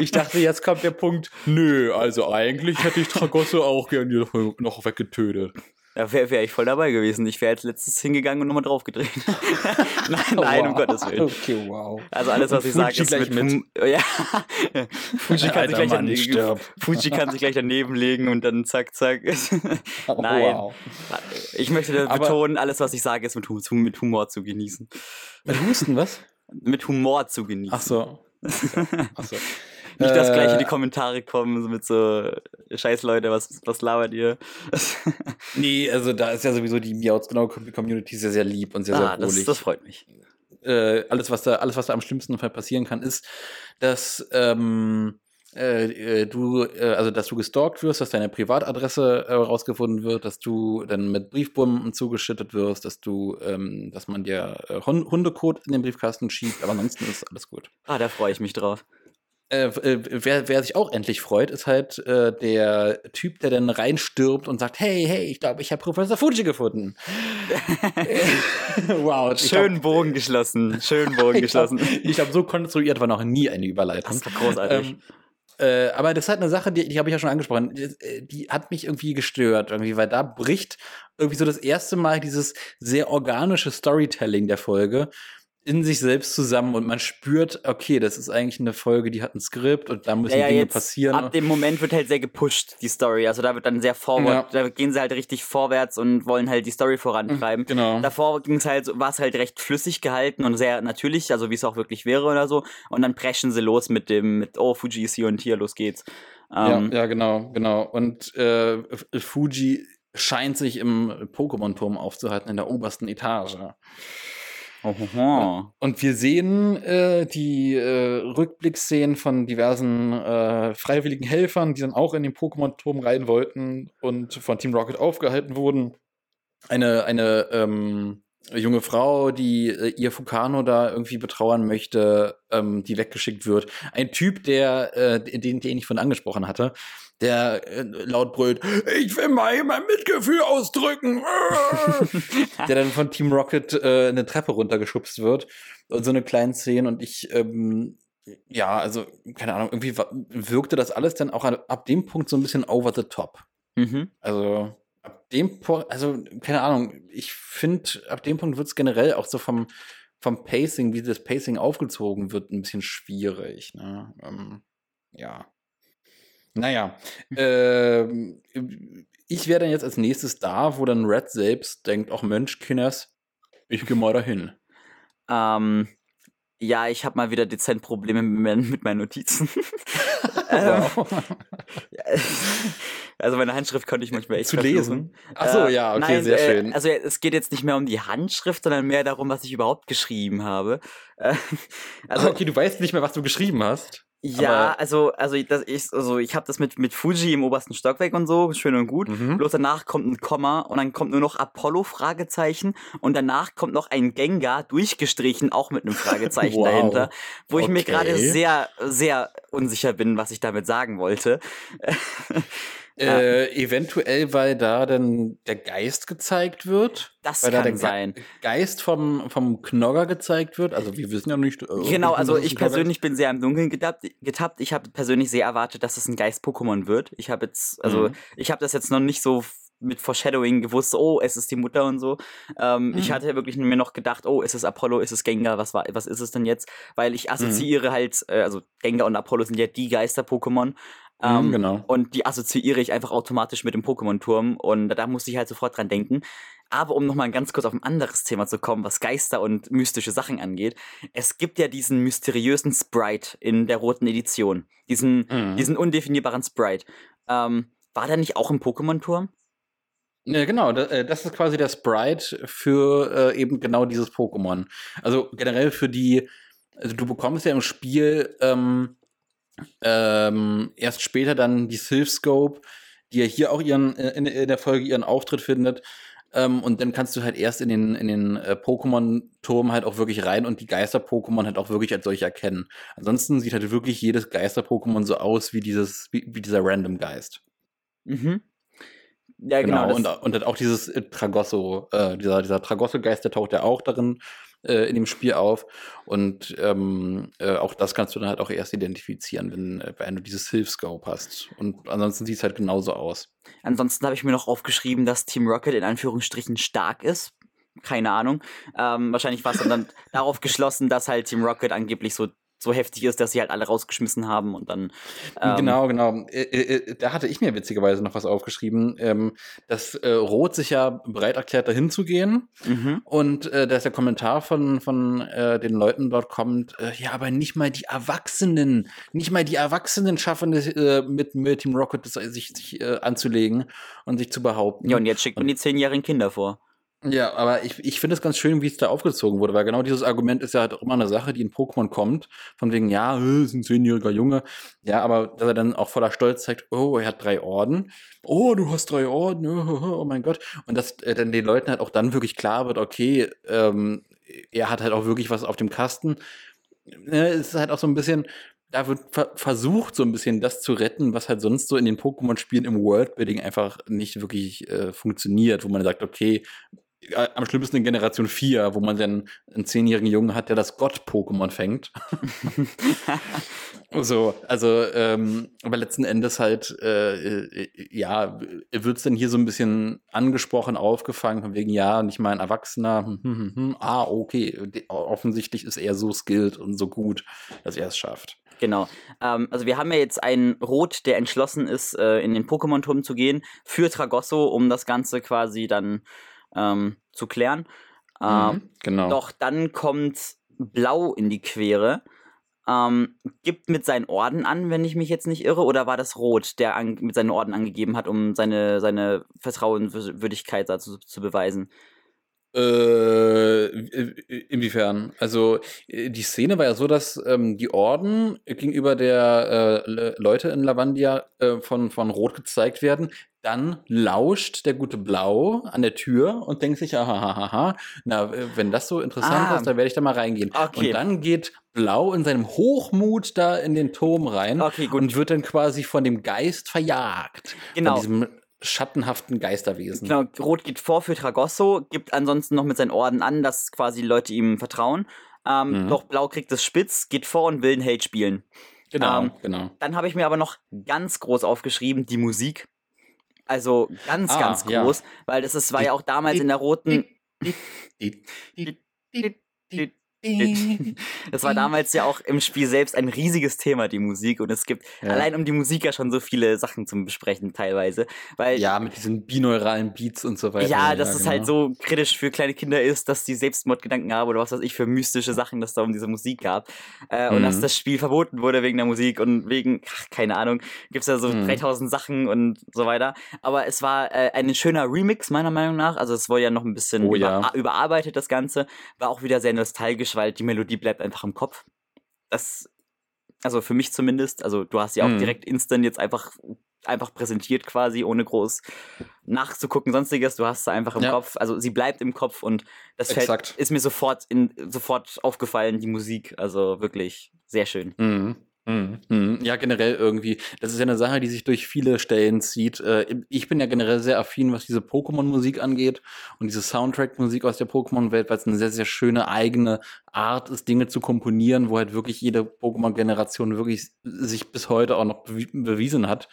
Ich dachte, jetzt kommt der Punkt, nö, also eigentlich hätte ich Tragosso auch gerne noch weggetötet. Da wäre wär ich voll dabei gewesen. Ich wäre als letztes hingegangen und nochmal draufgedreht. nein, nein, wow. um Gottes Willen. Okay, wow. Also alles, was ich sage, ist mit, mit. Ja. Fuji, kann sich gleich daneben, Fuji kann sich gleich daneben legen und dann zack, zack. Oh, nein. Wow. Ich möchte Aber betonen, alles, was ich sage, ist mit, mit Humor zu genießen. Mit Husten, was? Mit Humor zu genießen. Ach so. Ach so. Nicht, dass gleich in die äh. Kommentare kommen mit so Scheiß Leute, was, was labert ihr? nee, also da ist ja sowieso die Miauts genau Community sehr, sehr lieb und sehr, ah, sehr wohlig. Das, das freut mich. Äh, alles, was da, alles, was da am schlimmsten Fall passieren kann, ist, dass ähm, äh, äh, du, äh, also dass du gestalkt wirst, dass deine Privatadresse äh, rausgefunden wird, dass du dann mit Briefbomben zugeschüttet wirst, dass du, ähm, dass man dir äh, Hundekot in den Briefkasten schiebt, aber ansonsten ist alles gut. Ah, da freue ich mich drauf. Äh, äh, wer, wer sich auch endlich freut, ist halt äh, der Typ, der dann reinstirbt und sagt, hey, hey, ich glaube, ich habe Professor Fuji gefunden. wow. Schön glaub, Bogen geschlossen. Schön Bogen geschlossen. ich glaube, glaub, so konstruiert war noch nie eine Überleitung. Das war großartig. Ähm, Äh, aber das ist halt eine Sache, die, die habe ich ja schon angesprochen. Die, äh, die, hat mich irgendwie gestört, irgendwie, weil da bricht irgendwie so das erste Mal dieses sehr organische Storytelling der Folge in sich selbst zusammen und man spürt, okay, das ist eigentlich eine Folge, die hat ein Skript und da müssen ja, ja, Dinge passieren. Ab dem Moment wird halt sehr gepusht, die Story. Also da wird dann sehr vorwärts, ja. da gehen sie halt richtig vorwärts und wollen halt die Story vorantreiben. Genau. Davor ging's halt, war es halt recht flüssig gehalten und sehr natürlich, also wie es auch wirklich wäre oder so. Und dann preschen sie los mit dem, mit, oh, Fuji ist hier und hier, los geht's. Ähm, ja, ja, genau, genau. Und äh, Fuji scheint sich im Pokémon-Turm aufzuhalten, in der obersten Etage. Ohoho. Und wir sehen äh, die äh, Rückblickszenen von diversen äh, freiwilligen Helfern, die dann auch in den Pokémon-Turm rein wollten und von Team Rocket aufgehalten wurden. Eine, eine ähm, junge Frau, die äh, ihr Fukano da irgendwie betrauern möchte, ähm, die weggeschickt wird. Ein Typ, der, äh, den, den ich von angesprochen hatte, der äh, laut brüllt, ich will mal mein Mitgefühl ausdrücken. der dann von Team Rocket äh, eine Treppe runtergeschubst wird. Und so eine kleine Szene und ich, ähm, ja, also, keine Ahnung, irgendwie wirkte das alles dann auch ab dem Punkt so ein bisschen over the top. Mhm. Also, ab dem Punkt, also, keine Ahnung, ich finde, ab dem Punkt wird es generell auch so vom, vom Pacing, wie das Pacing aufgezogen wird, ein bisschen schwierig. Ne? Ähm, ja. Naja, äh, ich wäre dann jetzt als nächstes da, wo dann Red selbst denkt, auch Mensch, Kinders, ich gehe mal dahin. Ähm, ja, ich habe mal wieder dezent Probleme mit meinen Notizen. ähm, also meine Handschrift konnte ich manchmal echt zu lesen. Ach so, äh, ja, okay, nein, sehr äh, schön. Also es geht jetzt nicht mehr um die Handschrift, sondern mehr darum, was ich überhaupt geschrieben habe. Äh, also, okay, du weißt nicht mehr, was du geschrieben hast. Ja, aber also, also das ist, also ich habe das mit, mit Fuji im obersten Stockwerk und so, schön und gut. Mhm. Bloß danach kommt ein Komma und dann kommt nur noch Apollo Fragezeichen und danach kommt noch ein Gengar durchgestrichen, auch mit einem Fragezeichen wow. dahinter, wo ich okay. mir gerade sehr, sehr unsicher bin, was ich damit sagen wollte. Äh, eventuell, weil da dann der Geist gezeigt wird. Das weil kann da der sein. Geist vom, vom Knogger gezeigt wird. Also wir wissen ja nicht. Äh, genau, also ich persönlich bin sehr im Dunkeln getappt. getappt. Ich habe persönlich sehr erwartet, dass es ein Geist-Pokémon wird. Ich habe jetzt, also mhm. ich habe das jetzt noch nicht so mit Foreshadowing gewusst, oh, es ist die Mutter und so. Ähm, mhm. Ich hatte wirklich mir noch gedacht, oh, ist es Apollo, ist es Gengar, was war, was ist es denn jetzt? Weil ich assoziiere mhm. halt, äh, also Gengar und Apollo sind ja die Geister-Pokémon Mhm, ähm, genau. Und die assoziiere ich einfach automatisch mit dem Pokémon-Turm und da musste ich halt sofort dran denken. Aber um nochmal ganz kurz auf ein anderes Thema zu kommen, was Geister und mystische Sachen angeht, es gibt ja diesen mysteriösen Sprite in der roten Edition. Diesen, mhm. diesen undefinierbaren Sprite. Ähm, war der nicht auch im Pokémon-Turm? Ja, genau, äh, das ist quasi der Sprite für äh, eben genau dieses Pokémon. Also generell für die, also du bekommst ja im Spiel ähm, ähm, erst später dann die Sylph Scope, die ja hier auch ihren, äh, in, in der Folge ihren Auftritt findet. Ähm, und dann kannst du halt erst in den, in den äh, Pokémon-Turm halt auch wirklich rein und die Geister-Pokémon halt auch wirklich als solche erkennen. Ansonsten sieht halt wirklich jedes Geister-Pokémon so aus wie dieses, wie, wie dieser Random-Geist. Mhm. Ja, genau. genau. Und, und halt auch dieses äh, Tragosso, äh, dieser, dieser Tragosso-Geist, der taucht ja auch darin äh, in dem Spiel auf. Und ähm, äh, auch das kannst du dann halt auch erst identifizieren, wenn, äh, wenn du dieses Hilfscope hast. Und ansonsten sieht es halt genauso aus. Ansonsten habe ich mir noch aufgeschrieben, dass Team Rocket in Anführungsstrichen stark ist. Keine Ahnung. Ähm, wahrscheinlich war es dann darauf geschlossen, dass halt Team Rocket angeblich so so heftig ist, dass sie halt alle rausgeschmissen haben und dann. Ähm genau, genau. Äh, äh, äh, da hatte ich mir witzigerweise noch was aufgeschrieben, ähm, dass Roth sich ja bereit erklärt, dahin zu gehen. Mhm. Und dass der Kommentar von, von den Leuten dort kommt, ja, aber nicht mal die Erwachsenen, nicht mal die Erwachsenen schaffen es, mit, mit Team Rocket sich, sich anzulegen und sich zu behaupten. Ja, und jetzt schickt man die zehnjährigen Kinder vor. Ja, aber ich, ich finde es ganz schön, wie es da aufgezogen wurde, weil genau dieses Argument ist ja halt auch immer eine Sache, die in Pokémon kommt, von wegen, ja, äh, ist ein zehnjähriger Junge. Ja, aber dass er dann auch voller Stolz zeigt, oh, er hat drei Orden. Oh, du hast drei Orden, oh mein Gott. Und dass äh, dann den Leuten halt auch dann wirklich klar wird, okay, ähm, er hat halt auch wirklich was auf dem Kasten. Ne, es ist halt auch so ein bisschen, da wird ver versucht, so ein bisschen das zu retten, was halt sonst so in den Pokémon-Spielen im Worldbuilding einfach nicht wirklich äh, funktioniert, wo man sagt, okay, äh, am schlimmsten in Generation 4, wo man dann einen zehnjährigen Jungen hat, der das Gott-Pokémon fängt. so, also, ähm, aber letzten Endes halt, äh, äh ja, wird es denn hier so ein bisschen angesprochen, aufgefangen, von wegen, ja, nicht mal ein Erwachsener, hm, hm, hm, hm ah, okay, offensichtlich ist er so skilled und so gut, dass er es schafft. Genau. Ähm, also wir haben ja jetzt einen Rot, der entschlossen ist, äh, in den Pokémon-Turm zu gehen, für Tragosso, um das Ganze quasi dann ähm, zu klären. Ähm, mhm, genau. Doch dann kommt Blau in die Quere. Ähm, gibt mit seinen Orden an, wenn ich mich jetzt nicht irre, oder war das Rot, der an, mit seinen Orden angegeben hat, um seine, seine Vertrauenswürdigkeit dazu zu beweisen? Äh, inwiefern? Also äh, die Szene war ja so, dass ähm, die Orden gegenüber der äh, Leute in Lavandia äh, von, von Rot gezeigt werden. Dann lauscht der gute Blau an der Tür und denkt sich, aha, na, wenn das so interessant ah, ist, dann werde ich da mal reingehen. Okay. Und dann geht Blau in seinem Hochmut da in den Turm rein okay, und wird dann quasi von dem Geist verjagt. Genau. Schattenhaften Geisterwesen. Genau, Rot geht vor für Tragosso, gibt ansonsten noch mit seinen Orden an, dass quasi Leute ihm vertrauen. Ähm, mhm. Doch Blau kriegt es spitz, geht vor und will einen Held spielen. Genau, ähm, genau. Dann habe ich mir aber noch ganz groß aufgeschrieben, die Musik. Also ganz, ah, ganz groß, ja. weil das ist, war ja auch damals in der roten. Das war damals ja auch im Spiel selbst ein riesiges Thema, die Musik. Und es gibt ja. allein um die Musik ja schon so viele Sachen zum Besprechen teilweise. Weil, ja, mit diesen binauralen Beats und so weiter. Ja, dass ja, es halt genau. so kritisch für kleine Kinder ist, dass die Selbstmordgedanken haben oder was weiß ich für mystische Sachen, dass da um diese Musik gab. Äh, mhm. Und dass mhm. das Spiel verboten wurde wegen der Musik und wegen, ach, keine Ahnung, gibt es ja so mhm. 3000 Sachen und so weiter. Aber es war äh, ein schöner Remix, meiner Meinung nach. Also es wurde ja noch ein bisschen oh, über, überarbeitet, das Ganze. War auch wieder sehr nostalgisch weil die Melodie bleibt einfach im Kopf. Das, also für mich zumindest, also du hast ja auch mhm. direkt instant jetzt einfach, einfach präsentiert quasi, ohne groß nachzugucken, sonstiges. Du hast sie einfach im ja. Kopf. Also sie bleibt im Kopf und das fällt, ist mir sofort, in, sofort aufgefallen, die Musik. Also wirklich sehr schön. Mhm. Mhm. mhm. Ja, generell irgendwie. Das ist ja eine Sache, die sich durch viele Stellen zieht. Äh, ich bin ja generell sehr affin, was diese Pokémon-Musik angeht und diese Soundtrack-Musik aus der Pokémon-Welt, weil es eine sehr, sehr schöne eigene Art ist, Dinge zu komponieren, wo halt wirklich jede Pokémon-Generation wirklich sich bis heute auch noch bewiesen hat,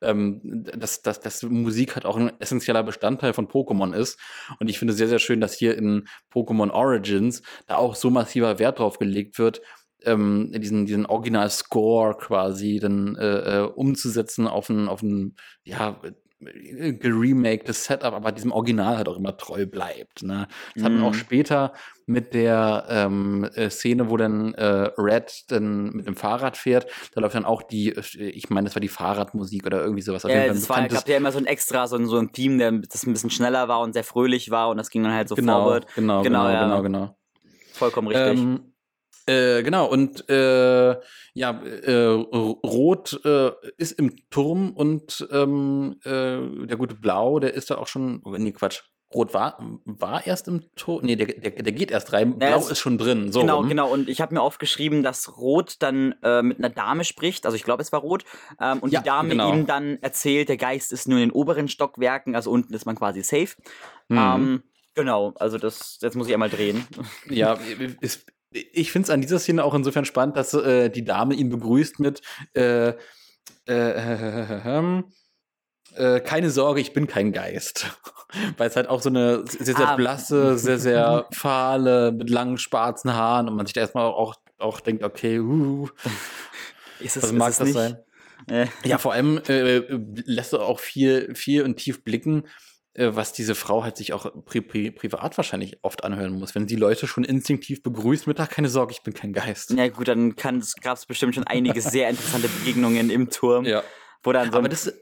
ähm, dass, dass, dass Musik halt auch ein essentieller Bestandteil von Pokémon ist. Und ich finde sehr, sehr schön, dass hier in Pokémon Origins da auch so massiver Wert drauf gelegt wird, ähm, diesen, diesen Original-Score quasi dann äh, äh, umzusetzen auf ein, auf ein, ja, geremaktes Setup, aber diesem Original halt auch immer treu bleibt. Ne? Das mm. hat man auch mhm. später mit der ähm, äh, Szene, wo dann äh, Red dann mit dem Fahrrad fährt, da läuft dann auch die, äh, ich meine, das war die Fahrradmusik oder irgendwie sowas. Ja, es war, gab ja immer so ein extra, so ein, so ein Theme, der das ein bisschen schneller war und sehr fröhlich war und das ging dann halt so genau, forward. Genau, genau, genau, ja. genau, genau. Vollkommen richtig. Ähm, äh, genau, und äh, ja, äh, Rot äh, ist im Turm und ähm, äh, der gute Blau, der ist da auch schon, oh, nee, Quatsch, Rot war, war erst im Turm, nee, der, der, der geht erst rein, Blau ist, ist schon drin. So genau, rum. genau, und ich habe mir aufgeschrieben, dass Rot dann mit einer Dame spricht, also ich glaube, es war Rot, ähm, und ja, die Dame genau. ihm dann erzählt, der Geist ist nur in den oberen Stockwerken, also unten ist man quasi safe. Mhm. Ähm, Genau, also das, jetzt muss ich einmal drehen. Ja, ist, ich finde es an dieser Szene auch insofern spannend, dass äh, die Dame ihn begrüßt mit äh, äh, äh, äh, keine Sorge, ich bin kein Geist. Weil es halt auch so eine sehr, sehr ah. blasse, sehr, sehr fahle, mit langen schwarzen Haaren und man sich da erstmal auch, auch denkt, okay, uh, ist es, was mag ist das nicht? sein? Äh. Ja, vor allem äh, lässt er auch viel, viel und tief blicken, äh, was diese Frau halt sich auch pri pri privat wahrscheinlich oft anhören muss. Wenn die Leute schon instinktiv begrüßt mit, ach, keine Sorge, ich bin kein Geist. Ja gut, dann gab es bestimmt schon einige sehr interessante Begegnungen im Turm. Ja. Wo dann so Aber das,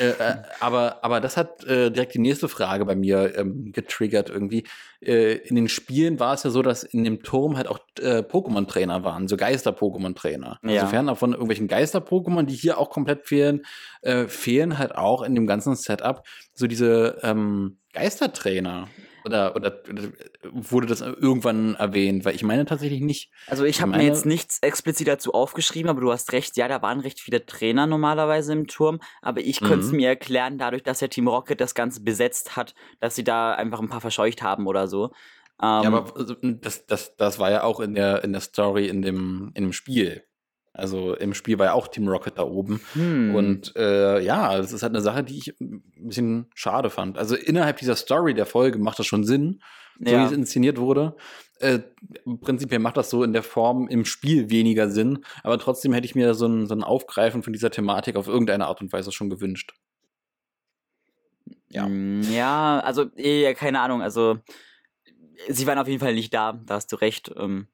äh, äh, aber, aber das hat äh, direkt die nächste Frage bei mir ähm, getriggert irgendwie. Äh, in den Spielen war es ja so, dass in dem Turm halt auch äh, Pokémon-Trainer waren, so Geister-Pokémon-Trainer. Ja. Insofern von irgendwelchen Geister-Pokémon, die hier auch komplett fehlen, äh, fehlen halt auch in dem ganzen Setup so diese ähm, Geistertrainer. Oder, oder, oder, wurde das irgendwann erwähnt? Weil ich meine tatsächlich nicht. Also ich habe mir jetzt nichts explizit dazu aufgeschrieben, aber du hast recht, ja, da waren recht viele Trainer normalerweise im Turm, aber ich könnte es mhm. mir erklären, dadurch, dass der Team Rocket das Ganze besetzt hat, dass sie da einfach ein paar verscheucht haben oder so. Ähm, ja, aber also, das, das, das war ja auch in der, in der Story in dem, in dem Spiel. Also im Spiel war ja auch Team Rocket da oben. Hm. Und äh, ja, das ist halt eine Sache, die ich ein bisschen schade fand. Also innerhalb dieser Story der Folge macht das schon Sinn, so ja. wie es inszeniert wurde. Äh, prinzipiell macht das so in der Form im Spiel weniger Sinn, aber trotzdem hätte ich mir so ein, so ein Aufgreifen von dieser Thematik auf irgendeine Art und Weise schon gewünscht. Ja. Hm, ja, also, eh, keine Ahnung, also sie waren auf jeden Fall nicht da, da hast du recht. Ähm,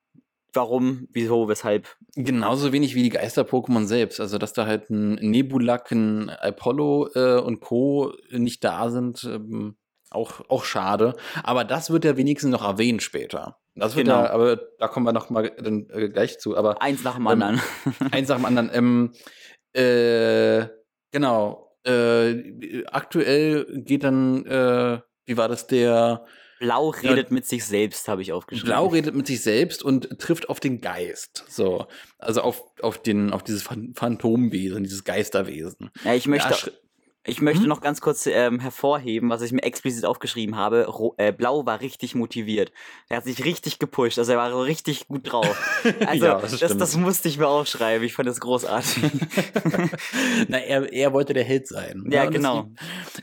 warum, wieso, weshalb. Genauso wenig wie die Geister-Pokémon selbst. Also, dass da halt ein Nebulak, ein Apollo äh, und Co. nicht da sind, ähm, auch, auch schade. Aber das wird ja wenigstens noch erwähnt später. Das wird genau. ja, aber da kommen wir noch mal dann, äh, gleich zu. Aber, eins nach dem ähm, anderen. eins nach dem anderen. Ähm, äh, genau. Äh, aktuell geht dann, äh, wie war das, der Blau redet mit sich selbst, habe ich aufgeschrieben. Blau redet mit sich selbst und trifft auf den Geist. So. Also auf, auf, den, auf dieses Phantomwesen, dieses Geisterwesen. Ja, ich möchte. Ich möchte hm? noch ganz kurz ähm, hervorheben, was ich mir explizit aufgeschrieben habe. Ro äh, Blau war richtig motiviert. Er hat sich richtig gepusht, also er war so richtig gut drauf. Also ja, das, das, das, musste ich mir aufschreiben. Ich fand das großartig. Na, er, er wollte der Held sein. Ja, ja genau.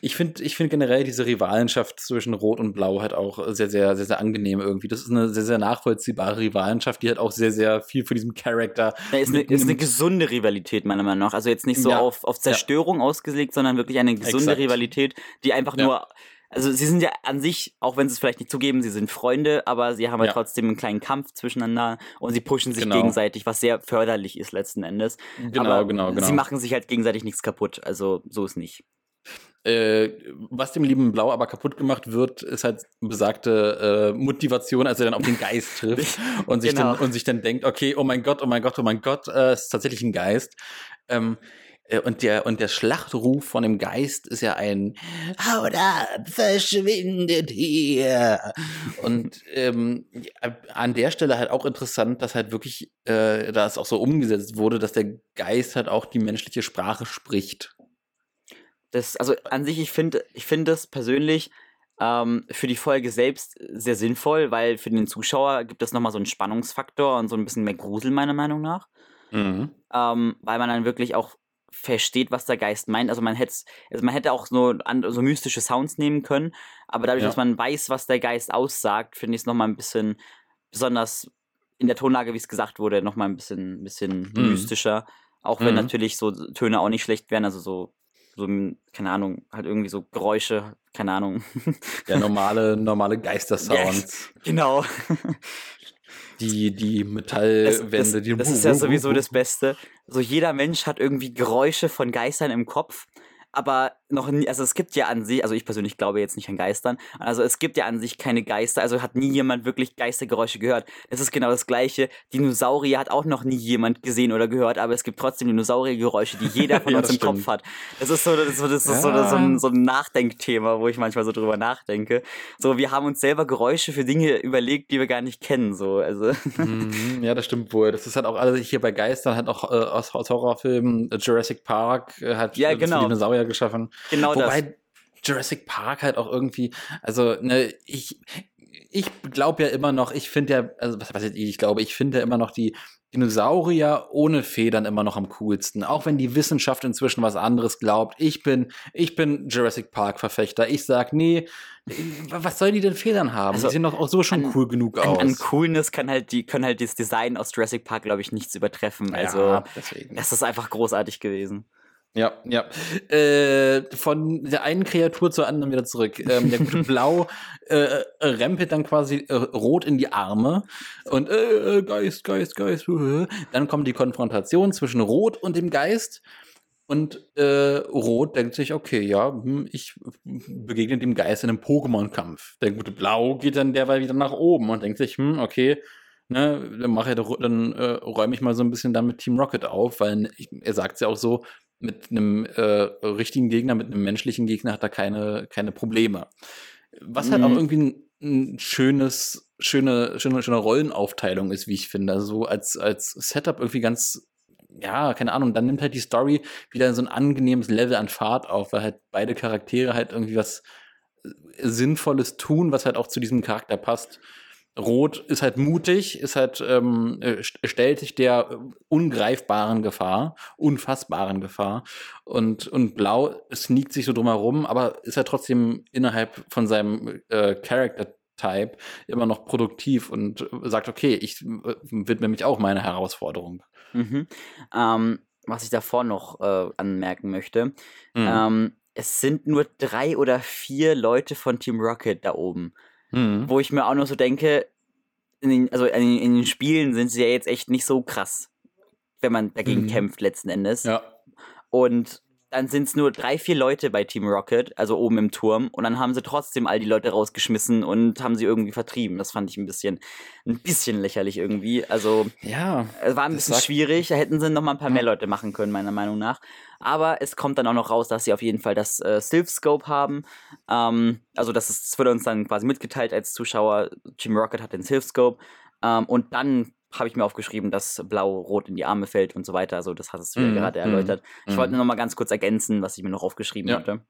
ich finde ich find generell diese Rivalenschaft zwischen Rot und Blau halt auch sehr, sehr, sehr, sehr angenehm irgendwie. Das ist eine sehr, sehr nachvollziehbare Rivalenschaft, die hat auch sehr, sehr viel für diesen Charakter. Ja, ist, eine, ist eine gesunde Rivalität, meiner Meinung nach. Also jetzt nicht so ja. auf, auf Zerstörung ausgelegt, sondern wirklich wirklich eine gesunde Exakt. Rivalität, die einfach ja. nur also sie sind ja an sich, auch wenn sie es vielleicht nicht zugeben, sie sind Freunde, aber sie haben halt ja. trotzdem einen kleinen Kampf zwischeneinander und sie pushen sich genau. gegenseitig, was sehr förderlich ist letzten Endes. Genau, aber genau, genau. Sie machen sich halt gegenseitig nichts kaputt, also so ist nicht. Äh, was dem lieben Blau aber kaputt gemacht wird, ist halt besagte äh, Motivation, als er dann auf den Geist trifft und, sich genau. dann, und sich dann denkt, okay, oh mein Gott, oh mein Gott, oh mein Gott, äh, es ist tatsächlich ein Geist. Ähm, äh, und der, und der Schlachtruf von dem Geist ist ja ein Haut ab, verschwindet hier. Und ähm, an der Stelle halt auch interessant, dass halt wirklich, äh, da es auch so umgesetzt wurde, dass der Geist halt auch die menschliche Sprache spricht. Das, also an sich, ich finde, ich finde das persönlich ähm, für die Folge selbst sehr sinnvoll, weil für den Zuschauer gibt es nochmal so einen Spannungsfaktor und so ein bisschen mehr Grusel, meiner Meinung nach. Mhm. Ähm, weil man dann wirklich auch versteht, was der Geist meint. Also man hätte, also man hätte auch so, so mystische Sounds nehmen können, aber dadurch, ja. dass man weiß, was der Geist aussagt, finde ich es nochmal ein bisschen, besonders in der Tonlage, wie es gesagt wurde, nochmal ein bisschen, bisschen mhm. mystischer. Auch wenn mhm. natürlich so Töne auch nicht schlecht wären, also so, so, keine Ahnung, halt irgendwie so Geräusche, keine Ahnung. Ja, normale, normale Geistersounds. Yes, genau die, die Metallwände, das, das, die Das ist ja sowieso das Beste. So jeder Mensch hat irgendwie Geräusche von Geistern im Kopf aber noch nie, also es gibt ja an sich, also ich persönlich glaube jetzt nicht an Geistern, also es gibt ja an sich keine Geister, also hat nie jemand wirklich Geistergeräusche gehört. Das ist genau das Gleiche. Dinosaurier hat auch noch nie jemand gesehen oder gehört, aber es gibt trotzdem Dinosauriergeräusche, die jeder von ja, uns im stimmt. Kopf hat. Das ist so, das, ist, das ist ja. so, so, ein, so ein Nachdenkthema, wo ich manchmal so drüber nachdenke. So, wir haben uns selber Geräusche für Dinge überlegt, die wir gar nicht kennen, so, also. Mhm, ja, das stimmt wohl. Das ist halt auch alles hier bei Geistern, hat auch äh, aus, aus Horrorfilmen, Jurassic Park, äh, hat ja, genau. Dinosaurier Abenteuer geschaffen. Genau Wobei das. Jurassic Park halt auch irgendwie, also ne, ich ich glaube ja immer noch, ich finde ja, also was weiß ich, ich glaube, ich finde ja immer noch die Dinosaurier ohne Federn immer noch am coolsten. Auch wenn die Wissenschaft inzwischen was anderes glaubt. Ich bin, ich bin Jurassic Park Verfechter. Ich sag, nee, was soll die denn Federn haben? Also, die sehen doch auch so schon an, cool genug aus. An, an Coolness kann halt die, können halt das Design aus Jurassic Park, glaube ich, nichts übertreffen. Also, ja, das ist einfach großartig gewesen. Ja, ja. Äh, von der einen Kreatur zur anderen wieder zurück. Ähm, der gute Blau äh, äh, rempelt dann quasi äh, rot in die Arme und äh, äh Geist, Geist, Geist. Dann kommt die Konfrontation zwischen Rot und dem Geist. Und äh, Rot denkt sich, okay, ja, hm, ich begegne dem Geist in einem Pokémon-Kampf. Der gute Blau geht dann derweil wieder nach oben und denkt sich, hm, okay, ne, dann mache ich, dann äh, räume ich mal so ein bisschen damit Team Rocket auf, weil ich, er sagt ja auch so, mit einem äh, richtigen Gegner, mit einem menschlichen Gegner hat er keine, keine Probleme. Was halt auch mhm. irgendwie ein schönes, schöne, schöne, schöne Rollenaufteilung ist, wie ich finde. Also so als, als Setup irgendwie ganz, ja, keine Ahnung, dann nimmt halt die Story wieder so ein angenehmes Level an Fahrt auf, weil halt beide Charaktere halt irgendwie was äh, Sinnvolles tun, was halt auch zu diesem Charakter passt. Rot ist halt mutig, ist halt, ähm, äh, stellt sich der ungreifbaren Gefahr, unfassbaren Gefahr. Und, und Blau sneakt sich so drumherum, aber ist halt trotzdem innerhalb von seinem äh, Character Type immer noch produktiv und sagt, okay, ich äh, widme mich auch meiner Herausforderung. Mhm. Ähm, was ich davor noch äh, anmerken möchte, mhm. ähm, es sind nur drei oder vier Leute von Team Rocket da oben. Mhm. Wo ich mir auch noch so denke, in den, also in, in, den Spielen sind sie ja jetzt echt nicht so krass, wenn man dagegen mhm. kämpft letzten Endes. Ja. Und dann sind es nur drei, vier Leute bei Team Rocket, also oben im Turm, und dann haben sie trotzdem all die Leute rausgeschmissen und haben sie irgendwie vertrieben. Das fand ich ein bisschen, ein bisschen lächerlich irgendwie. Also ja, es war ein bisschen schwierig. Da hätten sie noch mal ein paar mehr Leute machen können, meiner Meinung nach. Aber es kommt dann auch noch raus, dass sie auf jeden Fall das äh, Sylph Scope haben. Ähm, also das, ist, das wird uns dann quasi mitgeteilt als Zuschauer. Team Rocket hat den Sylph Scope. Ähm, und dann habe ich mir aufgeschrieben, dass Blau-Rot in die Arme fällt und so weiter. Also das hast du mm, gerade mm, erläutert. Ich mm. wollte nur noch mal ganz kurz ergänzen, was ich mir noch aufgeschrieben ja. hatte.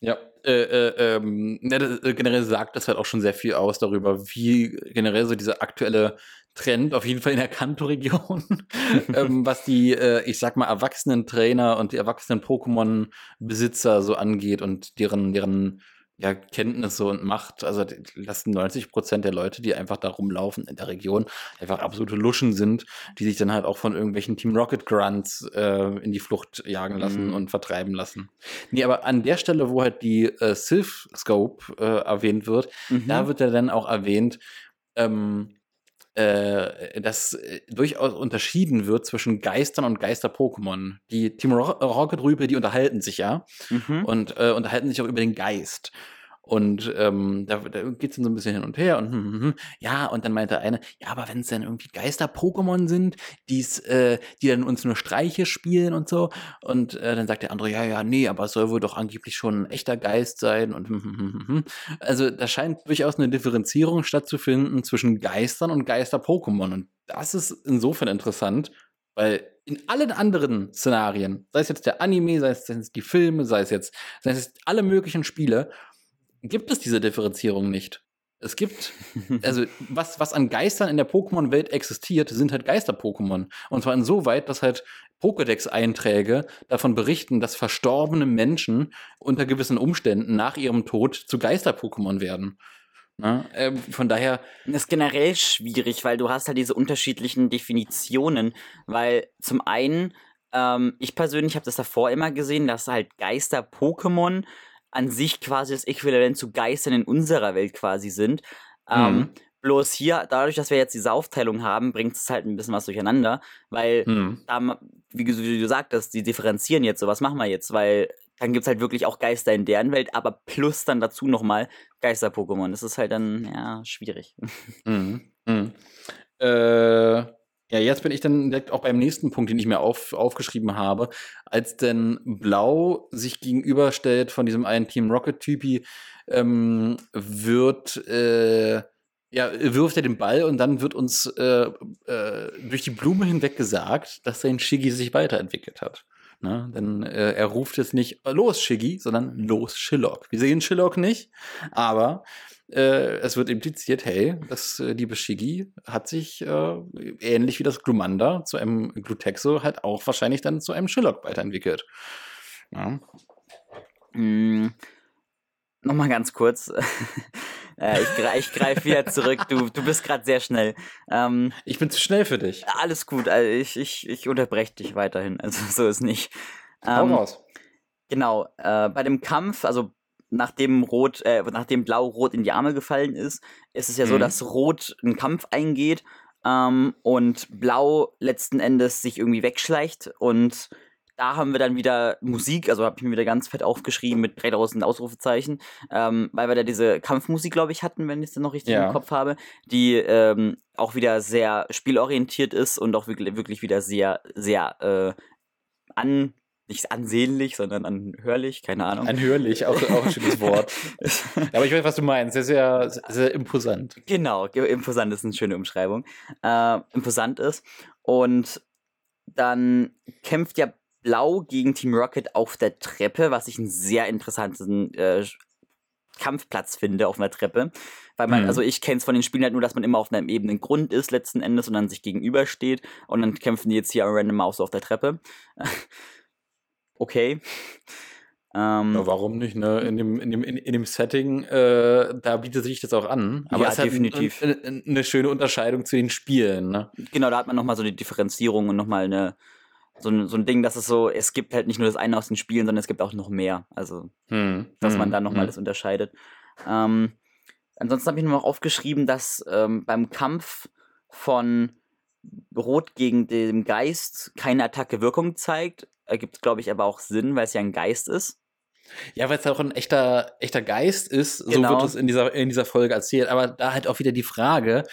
Ja, äh, äh, ähm, ne, äh, generell sagt das halt auch schon sehr viel aus darüber, wie generell so dieser aktuelle Trend, auf jeden Fall in der Kanto-Region, ähm, was die, äh, ich sag mal, erwachsenen Trainer und die erwachsenen Pokémon-Besitzer so angeht und deren, deren ja, Kenntnisse und Macht. Also lassen 90 Prozent der Leute, die einfach da rumlaufen in der Region, einfach absolute Luschen sind, die sich dann halt auch von irgendwelchen Team Rocket Grunts äh, in die Flucht jagen lassen mhm. und vertreiben lassen. Nee, aber an der Stelle, wo halt die äh, Sylph Scope äh, erwähnt wird, mhm. da wird ja dann auch erwähnt, ähm, äh, dass äh, durchaus unterschieden wird zwischen Geistern und Geister-Pokémon. Die Team Rocket-Rübe, die unterhalten sich ja mhm. und äh, unterhalten sich auch über den Geist. Und ähm, da, da geht es dann so ein bisschen hin und her und hm, hm, hm. ja, und dann meinte eine, ja, aber wenn es dann irgendwie Geister-Pokémon sind, die's, äh, die dann uns nur Streiche spielen und so, und äh, dann sagt der andere, ja, ja, nee, aber es soll wohl doch angeblich schon ein echter Geist sein und hm, hm, hm, hm. also da scheint durchaus eine Differenzierung stattzufinden zwischen Geistern und Geister-Pokémon. Und das ist insofern interessant, weil in allen anderen Szenarien, sei es jetzt der Anime, sei es jetzt die Filme, sei es jetzt, sei es jetzt alle möglichen Spiele, gibt es diese Differenzierung nicht. Es gibt, also was, was an Geistern in der Pokémon-Welt existiert, sind halt Geister-Pokémon. Und zwar insoweit, dass halt Pokédex-Einträge davon berichten, dass verstorbene Menschen unter gewissen Umständen nach ihrem Tod zu Geister-Pokémon werden. Na, äh, von daher. Das ist generell schwierig, weil du hast halt diese unterschiedlichen Definitionen. Weil zum einen, ähm, ich persönlich habe das davor immer gesehen, dass halt Geister-Pokémon an sich quasi das Äquivalent zu Geistern in unserer Welt quasi sind. Ähm, mhm. bloß hier, dadurch, dass wir jetzt diese Aufteilung haben, bringt es halt ein bisschen was durcheinander, weil, mhm. da, wie, wie, du sagtest, die differenzieren jetzt so, was machen wir jetzt? Weil dann gibt es halt wirklich auch Geister in deren Welt, aber plus dann dazu nochmal Geister-Pokémon. Das ist halt dann, ja, schwierig. Mhm. Mhm. Äh ja, jetzt bin ich dann direkt auch beim nächsten Punkt, den ich mir auf, aufgeschrieben habe. Als denn Blau sich gegenüberstellt von diesem einen Team Rocket-Typi, ähm, wird, äh, ja, wirft er den Ball und dann wird uns äh, äh, durch die Blume hinweg gesagt, dass sein Shiggy sich weiterentwickelt hat. Ne? Denn äh, er ruft jetzt nicht los Shiggy, sondern los Shillock. Wir sehen Shillock nicht, aber äh, es wird impliziert, hey, das äh, liebe Shigi hat sich äh, ähnlich wie das Glumanda zu einem Glutexo halt auch wahrscheinlich dann zu einem Shillock weiterentwickelt. Ja. Mm, Nochmal ganz kurz. äh, ich, gre ich greife wieder zurück. Du, du bist gerade sehr schnell. Ähm, ich bin zu schnell für dich. Alles gut. Also ich, ich, ich unterbreche dich weiterhin. Also so ist nicht. Ähm, Hau raus. Genau. Bei dem Kampf, also nachdem Rot, äh, nachdem Blau-Rot in die Arme gefallen ist, ist es ja mhm. so, dass Rot einen Kampf eingeht ähm, und Blau letzten Endes sich irgendwie wegschleicht und da haben wir dann wieder Musik, also habe ich mir wieder ganz fett aufgeschrieben mit 3000 Ausrufezeichen, ähm, weil wir da diese Kampfmusik, glaube ich, hatten, wenn ich es noch richtig ja. im Kopf habe, die ähm, auch wieder sehr spielorientiert ist und auch wirklich, wirklich wieder sehr, sehr äh, an nicht ansehnlich, sondern anhörlich, keine Ahnung. Anhörlich, auch, auch ein schönes Wort. Aber ich weiß, was du meinst. Sehr, sehr, sehr imposant. Genau, imposant ist eine schöne Umschreibung. Äh, imposant ist. Und dann kämpft ja Blau gegen Team Rocket auf der Treppe, was ich einen sehr interessanten äh, Kampfplatz finde auf einer Treppe. Weil man, mhm. also ich kenne es von den Spielen halt nur, dass man immer auf einem ebenen Grund ist letzten Endes und dann sich gegenübersteht und dann kämpfen die jetzt hier random Maus auf der Treppe. Okay. Ähm, ja, warum nicht, ne? In dem, in dem, in, dem Setting, äh, da bietet sich das auch an. Aber ja, es definitiv. Halt eine, eine schöne Unterscheidung zu den Spielen, ne? Genau, da hat man nochmal so eine Differenzierung und nochmal eine, so ein, so ein Ding, dass es so, es gibt halt nicht nur das eine aus den Spielen, sondern es gibt auch noch mehr. Also, hm. dass man hm, da nochmal hm. das unterscheidet. Ähm, ansonsten habe ich nur noch aufgeschrieben, dass ähm, beim Kampf von Rot gegen den Geist keine Attacke Wirkung zeigt. Ergibt, glaube ich, aber auch Sinn, weil es ja ein Geist ist. Ja, weil es auch ein echter, echter Geist ist, genau. so wird es in dieser, in dieser Folge erzählt. Aber da halt auch wieder die Frage,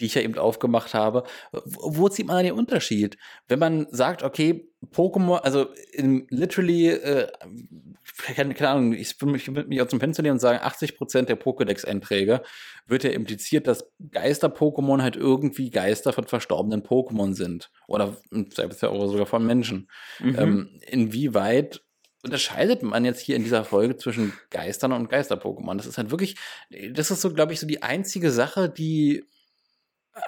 die ich ja eben aufgemacht habe, wo zieht man den Unterschied? Wenn man sagt, okay, Pokémon, also in literally, äh, keine, keine, Ahnung, ich will mich, mich aus dem Fenster nehmen und sagen, 80% der Pokédex-Einträge wird ja impliziert, dass Geister-Pokémon halt irgendwie Geister von verstorbenen Pokémon sind. Oder selbst ja sogar von Menschen. Mhm. Ähm, inwieweit unterscheidet man jetzt hier in dieser Folge zwischen Geistern und Geister-Pokémon? Das ist halt wirklich, das ist so, glaube ich, so die einzige Sache, die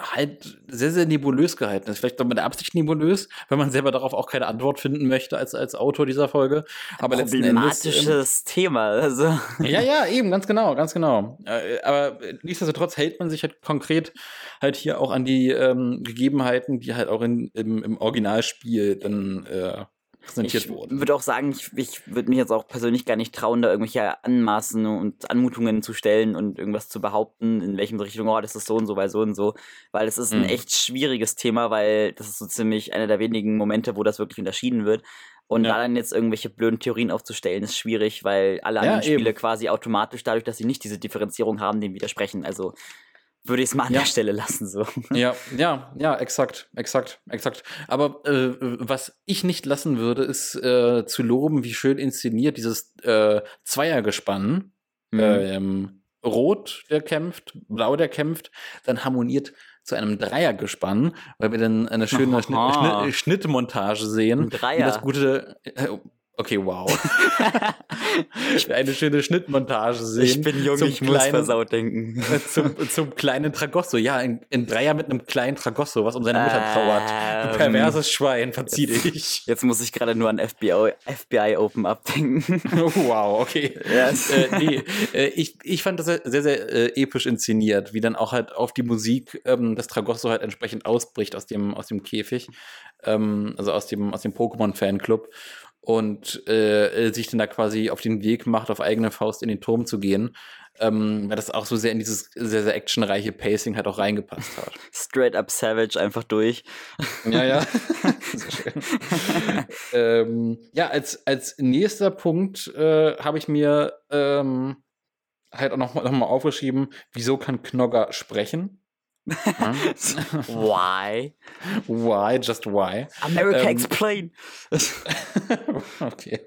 halt sehr, sehr nebulös gehalten ist. Vielleicht mit der Absicht nebulös, wenn man selber darauf auch keine Antwort finden möchte als, als Autor dieser Folge. Aber Problematisches Endes, ähm, Thema. Also. Ja, ja, eben, ganz genau, ganz genau. Äh, aber nichtsdestotrotz hält man sich halt konkret halt hier auch an die ähm, Gegebenheiten, die halt auch in, im, im Originalspiel dann äh, präsentiert ich wurden. Ich würde auch sagen, ich, ich würde mich jetzt auch persönlich gar nicht trauen, da irgendwelche Anmaßen und Anmutungen zu stellen und irgendwas zu behaupten, in welchem Richtung, oh, das ist so und so, weil so und so. Weil es ist mhm. ein echt schwieriges Thema, weil das ist so ziemlich einer der wenigen Momente, wo das wirklich unterschieden wird. Und ja. da dann jetzt irgendwelche blöden Theorien aufzustellen, ist schwierig, weil alle anderen ja, Spiele quasi automatisch dadurch, dass sie nicht diese Differenzierung haben, dem widersprechen. Also würde ich es mal an ja. der Stelle lassen. So. Ja, ja, ja, exakt, exakt, exakt. Aber äh, was ich nicht lassen würde, ist äh, zu loben, wie schön inszeniert dieses äh, Zweiergespann. Mhm. Ähm, Rot, der kämpft, Blau, der kämpft, dann harmoniert zu einem Dreiergespann, weil wir dann eine schöne Schnitt, Schnittmontage sehen. Ein Dreier. Das gute, äh, Okay, wow. ich will eine schöne Schnittmontage sehen. Ich bin jung, ich kleinen, muss versaut denken. Zum, zum kleinen Tragosso. Ja, ein, ein Dreier mit einem kleinen Tragosso, was um seine Mutter ähm, trauert. Ein perverses Schwein, verzieh dich. Jetzt muss ich gerade nur an FBI, FBI Open Up denken. Oh, wow, okay. Yes. Äh, nee, äh, ich, ich fand das sehr, sehr äh, episch inszeniert, wie dann auch halt auf die Musik ähm, das Tragosso halt entsprechend ausbricht aus dem, aus dem Käfig. Ähm, also aus dem, aus dem Pokémon-Fanclub und äh, sich dann da quasi auf den Weg macht, auf eigene Faust in den Turm zu gehen. Ähm, weil das auch so sehr in dieses sehr, sehr actionreiche Pacing halt auch reingepasst hat. Straight up Savage einfach durch. Ja, ja. ähm, ja, als, als nächster Punkt äh, habe ich mir ähm, halt auch nochmal noch mal aufgeschrieben, wieso kann Knogger sprechen? why? Why? Just why? America ähm, explain. okay.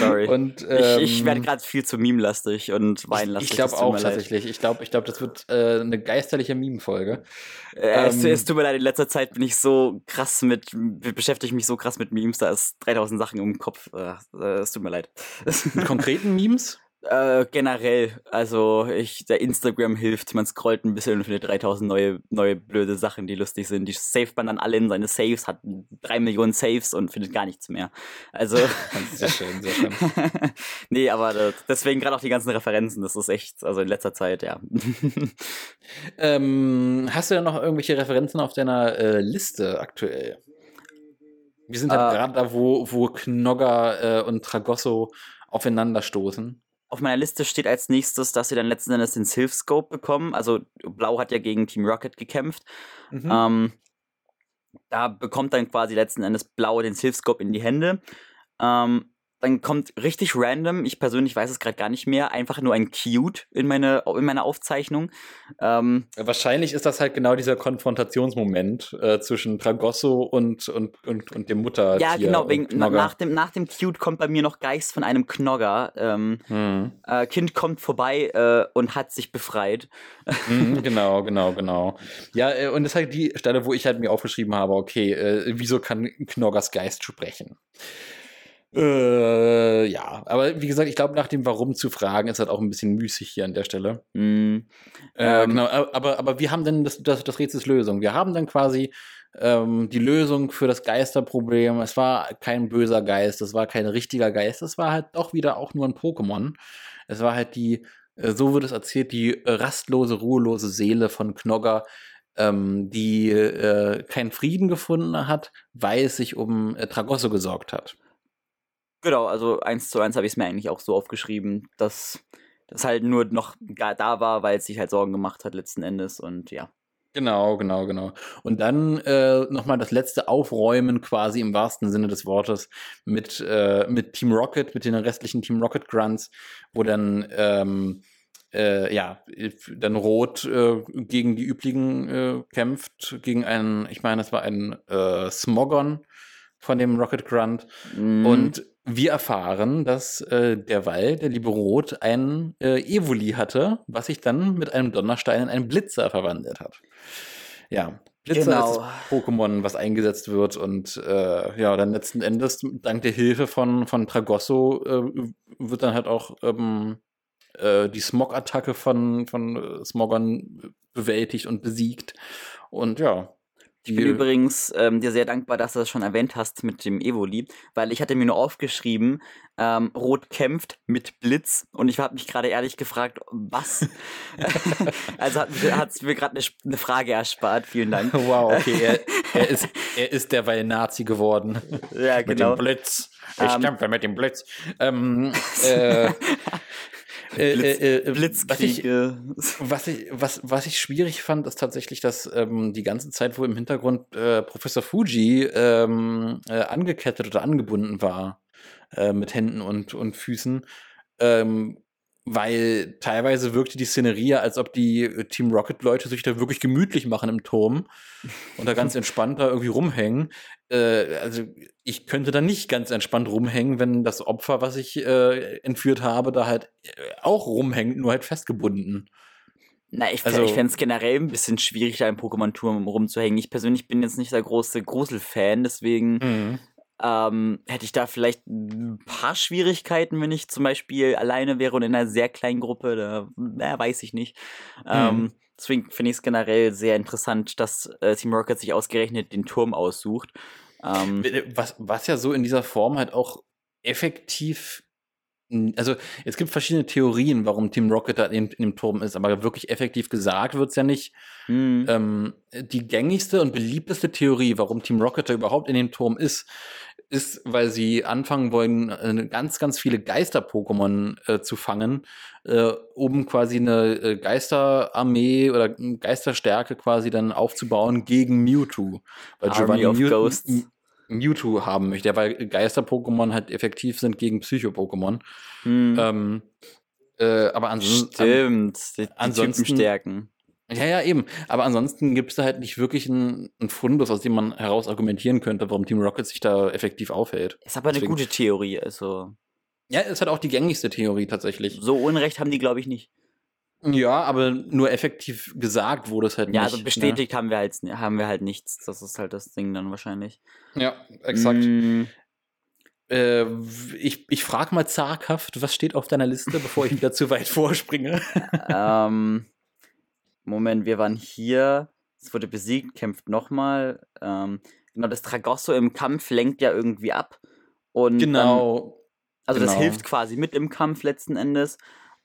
Sorry. Und, ähm, ich, ich werde gerade viel zu meme-lastig und weinlastig. Ich, ich glaube auch tatsächlich. Ich glaube, ich glaub, das wird äh, eine geisterliche Meme-Folge. Äh, ähm, es, es, tut mir leid, in letzter Zeit bin ich so krass mit, beschäftige mich so krass mit Memes, da ist 3000 Sachen im Kopf. Äh, äh, es tut mir leid. Mit konkreten Memes? Äh, generell, also ich, der Instagram hilft, man scrollt ein bisschen und findet 3000 neue, neue blöde Sachen, die lustig sind. Die saved man dann alle in seine Saves, hat drei Millionen Saves und findet gar nichts mehr. Also. sehr schön, sehr schön. nee, aber das, deswegen gerade auch die ganzen Referenzen, das ist echt, also in letzter Zeit, ja. ähm, hast du da noch irgendwelche Referenzen auf deiner äh, Liste aktuell? Wir sind halt uh, gerade da, wo, wo Knogger äh, und Tragosso aufeinanderstoßen auf meiner Liste steht als nächstes, dass sie dann letzten Endes den Sylph Scope bekommen. Also Blau hat ja gegen Team Rocket gekämpft. Mhm. Ähm, da bekommt dann quasi letzten Endes Blau den Sylph Scope in die Hände. Ähm, dann kommt richtig random, ich persönlich weiß es gerade gar nicht mehr, einfach nur ein Cute in, meine, in meiner Aufzeichnung. Ähm, Wahrscheinlich ist das halt genau dieser Konfrontationsmoment äh, zwischen Tragosso und, und, und, und dem Mutter. Ja, genau, wegen, nach, dem, nach dem Cute kommt bei mir noch Geist von einem Knogger. Ähm, hm. äh, kind kommt vorbei äh, und hat sich befreit. Hm, genau, genau, genau. Ja, äh, und das ist halt die Stelle, wo ich halt mir aufgeschrieben habe, okay, äh, wieso kann Knoggers Geist sprechen? Äh, ja, aber wie gesagt, ich glaube, nach dem Warum zu fragen, ist halt auch ein bisschen müßig hier an der Stelle. Mm, äh, ähm, genau, aber, aber wir haben dann das, das, das Rätsels Lösung. Wir haben dann quasi ähm, die Lösung für das Geisterproblem. Es war kein böser Geist, es war kein richtiger Geist, es war halt doch wieder auch nur ein Pokémon. Es war halt die, äh, so wird es erzählt, die rastlose, ruhelose Seele von Knogger, ähm, die äh, keinen Frieden gefunden hat, weil es sich um äh, Tragosso gesorgt hat. Genau, also eins zu eins habe ich es mir eigentlich auch so aufgeschrieben, dass das halt nur noch da war, weil es sich halt Sorgen gemacht hat letzten Endes und ja. Genau, genau, genau. Und dann äh, nochmal das letzte Aufräumen quasi im wahrsten Sinne des Wortes mit, äh, mit Team Rocket, mit den restlichen Team Rocket Grunts, wo dann ähm, äh, ja, dann Rot äh, gegen die üblichen äh, kämpft, gegen einen, ich meine, das war ein äh, Smogon von dem Rocket Grunt. Mm. Und wir erfahren, dass äh, derweil der liebe Rot ein äh, Evoli hatte, was sich dann mit einem Donnerstein in einen Blitzer verwandelt hat. Ja, Blitzer genau. ist das Pokémon, was eingesetzt wird und äh, ja, dann letzten Endes dank der Hilfe von, von Tragosso äh, wird dann halt auch ähm, äh, die Smog-Attacke von, von äh, Smogon bewältigt und besiegt. Und ja, ich bin übrigens ähm, dir sehr dankbar, dass du das schon erwähnt hast mit dem Evoli, weil ich hatte mir nur aufgeschrieben, ähm, Rot kämpft mit Blitz und ich habe mich gerade ehrlich gefragt, was? also hat es mir gerade eine, eine Frage erspart, vielen Dank. Wow, okay, er, er, ist, er ist derweil Nazi geworden. Ja, genau. Mit dem genau. Blitz. Ich um, kämpfe mit dem Blitz. Ähm, äh, äh, Blitz, äh, äh, Blitzkriege. Was ich, was, ich, was, was ich schwierig fand, ist tatsächlich, dass ähm, die ganze Zeit, wo im Hintergrund äh, Professor Fuji ähm, äh, angekettet oder angebunden war, äh, mit Händen und, und Füßen, ähm, weil teilweise wirkte die Szenerie, als ob die äh, Team Rocket-Leute sich da wirklich gemütlich machen im Turm und da ganz entspannt da irgendwie rumhängen. Äh, also ich könnte da nicht ganz entspannt rumhängen, wenn das Opfer, was ich äh, entführt habe, da halt äh, auch rumhängt, nur halt festgebunden. Na, ich, also, ich fände es generell ein bisschen schwierig, da im Pokémon-Turm rumzuhängen. Ich persönlich bin jetzt nicht der große Grusel-Fan, deswegen mhm. Ähm, hätte ich da vielleicht ein paar Schwierigkeiten, wenn ich zum Beispiel alleine wäre und in einer sehr kleinen Gruppe. Da na, weiß ich nicht. Mhm. Ähm, deswegen finde ich es generell sehr interessant, dass äh, Team Rocket sich ausgerechnet den Turm aussucht. Ähm, was, was ja so in dieser Form halt auch effektiv also es gibt verschiedene Theorien, warum Team Rocket da in, in dem Turm ist, aber wirklich effektiv gesagt wird's ja nicht. Mhm. Ähm, die gängigste und beliebteste Theorie, warum Team Rocket da überhaupt in dem Turm ist, ist, weil sie anfangen wollen, äh, ganz, ganz viele Geister-Pokémon äh, zu fangen, äh, um quasi eine äh, Geisterarmee oder Geisterstärke quasi dann aufzubauen gegen Mewtwo. Weil Army Giovanni of Mew Ghosts. Mewtwo haben möchte, weil Geister-Pokémon halt effektiv sind gegen Psycho-Pokémon. Hm. Ähm, äh, aber ansonsten. Stimmt, die, ansonsten, stärken. Ja, ja, eben. Aber ansonsten gibt es da halt nicht wirklich einen, einen Fundus, aus dem man heraus argumentieren könnte, warum Team Rocket sich da effektiv aufhält. Ist aber eine Deswegen. gute Theorie, also. Ja, ist halt auch die gängigste Theorie tatsächlich. So Unrecht haben die, glaube ich, nicht. Ja, aber nur effektiv gesagt wurde es halt ja, nicht. Ja, also bestätigt ne? haben, wir halt, haben wir halt nichts. Das ist halt das Ding dann wahrscheinlich. Ja, exakt. Mm. Äh, ich ich frage mal zaghaft, was steht auf deiner Liste, bevor ich wieder zu weit vorspringe? ähm, Moment, wir waren hier, es wurde besiegt, kämpft nochmal. Ähm, genau, das Tragosso im Kampf lenkt ja irgendwie ab. Und genau. Dann, also genau. das hilft quasi mit im Kampf letzten Endes.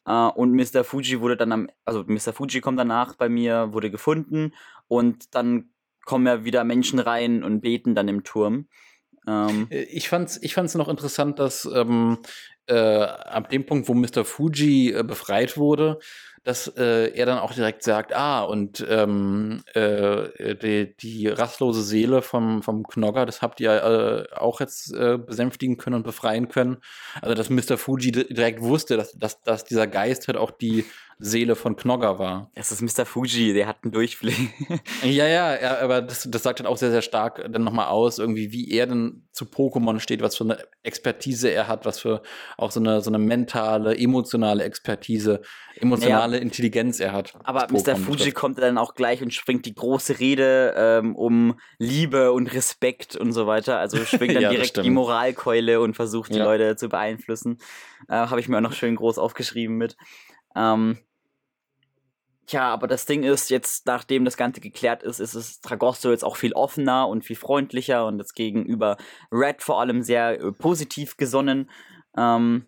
Uh, und Mr. Fuji wurde dann am, also Mr. Fuji kommt danach bei mir, wurde gefunden und dann kommen ja wieder Menschen rein und beten dann im Turm. Ähm, äh, ich fand's, ich fand's noch interessant, dass ähm, äh, ab dem Punkt, wo Mr. Fuji äh, befreit wurde, dass äh, er dann auch direkt sagt, ah, und ähm, äh, die, die rastlose Seele vom, vom Knogger, das habt ihr äh, auch jetzt äh, besänftigen können und befreien können. Also, dass Mr. Fuji direkt wusste, dass, dass, dass dieser Geist halt auch die Seele von Knogger war. Es ist Mr. Fuji, der hat einen Durchblick. ja, ja, ja, aber das, das sagt dann auch sehr, sehr stark dann nochmal aus, irgendwie, wie er denn zu Pokémon steht, was für eine Expertise er hat, was für auch so eine, so eine mentale, emotionale Expertise, emotionale ja, Intelligenz er hat. Aber Mr. Fuji betrifft. kommt dann auch gleich und springt die große Rede ähm, um Liebe und Respekt und so weiter. Also springt dann ja, direkt die Moralkeule und versucht die ja. Leute zu beeinflussen. Äh, Habe ich mir auch noch schön groß aufgeschrieben mit. Ähm, Tja, aber das Ding ist, jetzt nachdem das Ganze geklärt ist, ist es Tragosto jetzt auch viel offener und viel freundlicher und jetzt gegenüber Red vor allem sehr äh, positiv gesonnen. Ähm,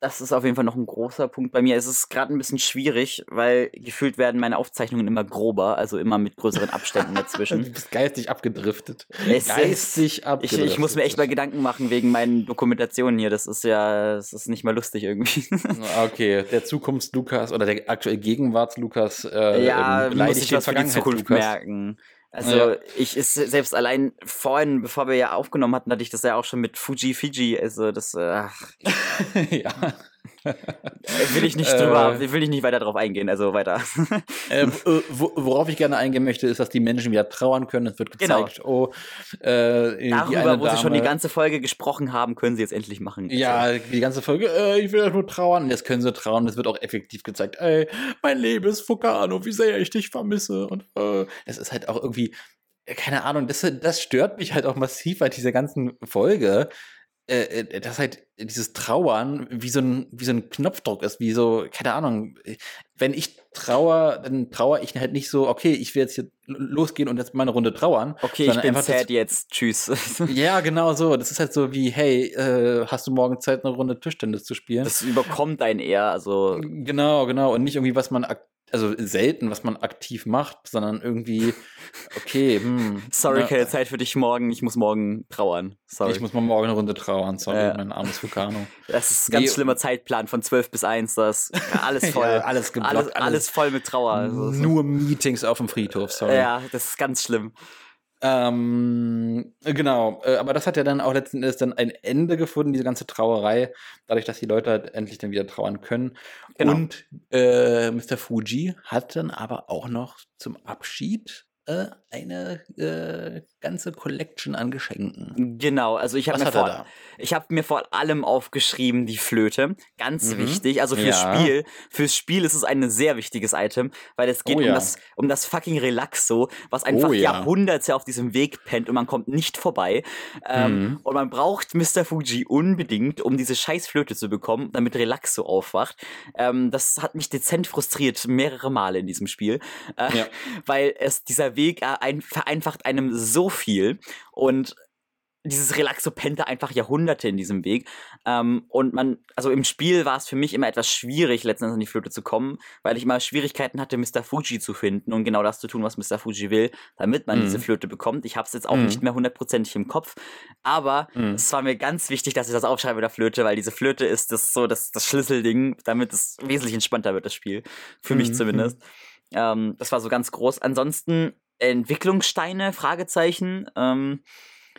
das ist auf jeden Fall noch ein großer Punkt bei mir. Es ist gerade ein bisschen schwierig, weil gefühlt werden meine Aufzeichnungen immer grober, also immer mit größeren Abständen dazwischen. du bist geistig abgedriftet. Es geistig ist, abgedriftet. Ich, ich, muss mir echt mal Gedanken machen wegen meinen Dokumentationen hier. Das ist ja, das ist nicht mal lustig irgendwie. okay, der Zukunfts-Lukas oder der aktuell Gegenwarts-Lukas äh, ja, muss ich was für die Zukunft merken. Also ja. ich ist selbst allein vorhin, bevor wir ja aufgenommen hatten, hatte ich das ja auch schon mit Fuji Fiji. Also das äh, ach. ja. Will ich nicht drüber, äh, will ich nicht weiter drauf eingehen, also weiter. äh, worauf ich gerne eingehen möchte, ist, dass die Menschen wieder trauern können. Es wird gezeigt, genau. oh, äh, Darüber, wo Dame, sie schon die ganze Folge gesprochen haben, können sie jetzt endlich machen. Ja, die ganze Folge, äh, ich will nur trauern. Jetzt können sie trauern. Es wird auch effektiv gezeigt, ey, mein Leben ist Fukano, wie sehr ich dich vermisse. Und äh, es ist halt auch irgendwie, keine Ahnung, das, das stört mich halt auch massiv bei dieser ganzen Folge äh, äh, dass halt dieses Trauern wie so ein wie so ein Knopfdruck ist, wie so keine Ahnung. Wenn ich trauer, dann trauere ich halt nicht so, okay, ich will jetzt hier losgehen und jetzt meine Runde trauern. Okay, ich bin sad jetzt, tschüss. ja, genau so. Das ist halt so wie, hey, äh, hast du morgen Zeit, eine Runde Tischtennis zu spielen? Das überkommt einen eher, also. Genau, genau. Und nicht irgendwie, was man also selten, was man aktiv macht, sondern irgendwie, okay, hm. Sorry, na, keine Zeit für dich morgen, ich muss morgen trauern. Sorry. Ich muss mal morgen eine Runde trauern, sorry, äh, mein armes Vulcano. Das ist ein ganz nee. schlimmer Zeitplan von 12 bis 1, das alles voll. ja, alles geblockt. Alles, alles, alles, voll mit Trauer. Also, nur Meetings auf dem Friedhof, sorry. Ja, das ist ganz schlimm. Ähm, genau, äh, aber das hat ja dann auch letzten Endes dann ein Ende gefunden, diese ganze Trauerei, dadurch, dass die Leute halt endlich dann wieder trauern können. Genau. Und äh, Mr. Fuji hat dann aber auch noch zum Abschied äh, eine äh, ganze Collection an Geschenken. Genau, also ich habe mir, vor, hab mir vor allem aufgeschrieben die Flöte. Ganz mhm. wichtig, also fürs ja. Spiel. Fürs Spiel ist es ein sehr wichtiges Item, weil es geht oh, um, ja. das, um das fucking Relaxo, was einfach oh, ja. Jahrhunderte auf diesem Weg pennt und man kommt nicht vorbei. Ähm, mhm. Und man braucht Mr. Fuji unbedingt, um diese scheiß Flöte zu bekommen, damit Relaxo aufwacht. Ähm, das hat mich dezent frustriert, mehrere Male in diesem Spiel. Äh, weil es dieser Weg äh, ein, vereinfacht einem so viel und dieses Relaxo pennte einfach Jahrhunderte in diesem Weg. Ähm, und man, also im Spiel war es für mich immer etwas schwierig, letztendlich an die Flöte zu kommen, weil ich immer Schwierigkeiten hatte, Mr. Fuji zu finden und genau das zu tun, was Mr. Fuji will, damit man mhm. diese Flöte bekommt. Ich habe es jetzt auch mhm. nicht mehr hundertprozentig im Kopf, aber mhm. es war mir ganz wichtig, dass ich das aufschreibe der Flöte, weil diese Flöte ist das so das, das Schlüsselding, damit es wesentlich entspannter wird, das Spiel. Für mich mhm. zumindest. Ähm, das war so ganz groß. Ansonsten Entwicklungssteine, Fragezeichen. Ähm,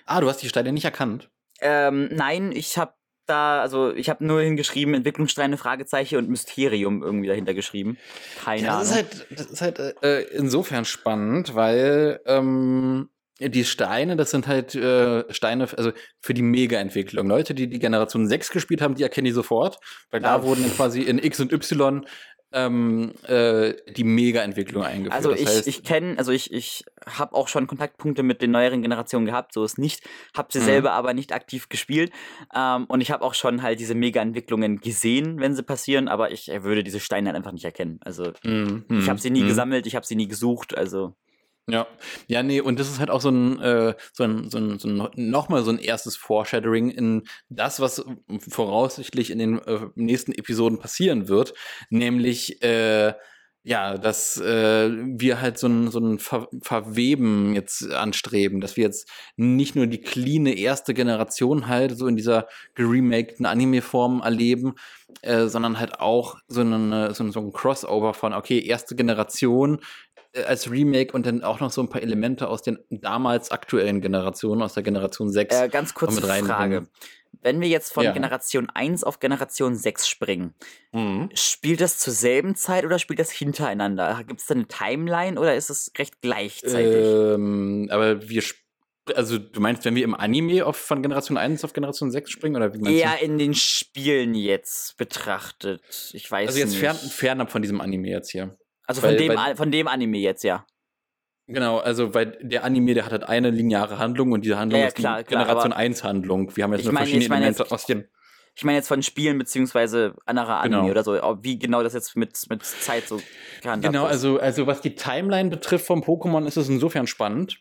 ah, du hast die Steine nicht erkannt? Ähm, nein, ich habe da, also ich habe nur hingeschrieben, Entwicklungssteine, Fragezeichen und Mysterium irgendwie dahinter geschrieben. Keine ja, das Ahnung. Ist halt, das ist halt äh, insofern spannend, weil ähm, die Steine, das sind halt äh, Steine, also für die Mega-Entwicklung. Leute, die die Generation 6 gespielt haben, die erkennen die sofort, weil ja. da wurden quasi in X und Y ähm, äh, die Mega-Entwicklung eingeführt. Also ich, das heißt, ich kenne, also ich, ich habe auch schon Kontaktpunkte mit den neueren Generationen gehabt, so ist nicht, habe sie mhm. selber aber nicht aktiv gespielt ähm, und ich habe auch schon halt diese Mega-Entwicklungen gesehen, wenn sie passieren, aber ich würde diese Steine einfach nicht erkennen. Also mhm. ich habe sie nie mhm. gesammelt, ich habe sie nie gesucht, also ja, ja, nee, und das ist halt auch so ein, äh, so ein, so ein, so ein nochmal so ein erstes Foreshadowing in das, was voraussichtlich in den äh, nächsten Episoden passieren wird, nämlich äh, ja, dass äh, wir halt so ein, so ein Ver Verweben jetzt anstreben, dass wir jetzt nicht nur die cleane erste Generation halt so in dieser geremakten Anime-Form erleben, äh, sondern halt auch so, eine, so, so ein Crossover von, okay, erste Generation als Remake und dann auch noch so ein paar Elemente aus den damals aktuellen Generationen, aus der Generation 6. Äh, ganz kurze Frage. Wenn wir jetzt von ja. Generation 1 auf Generation 6 springen, mhm. spielt das zur selben Zeit oder spielt das hintereinander? Gibt es da eine Timeline oder ist es recht gleichzeitig? Ähm, aber wir also du meinst, wenn wir im Anime auf, von Generation 1 auf Generation 6 springen? Oder wie meinst Eher du? in den Spielen jetzt betrachtet. Ich weiß Also jetzt nicht. fern, fernab von diesem Anime jetzt hier. Also von, weil, dem, weil, von dem Anime jetzt, ja. Genau, also weil der Anime, der hat halt eine lineare Handlung und diese Handlung ja, ja, ist klar, die klar, Generation 1 Handlung. Wir haben jetzt nur meine, verschiedene Elemente jetzt, aus dem. Ich meine jetzt von Spielen beziehungsweise anderer Anime genau. oder so, wie genau das jetzt mit, mit Zeit so gehandhabt Genau, also, also was die Timeline betrifft vom Pokémon ist es insofern spannend,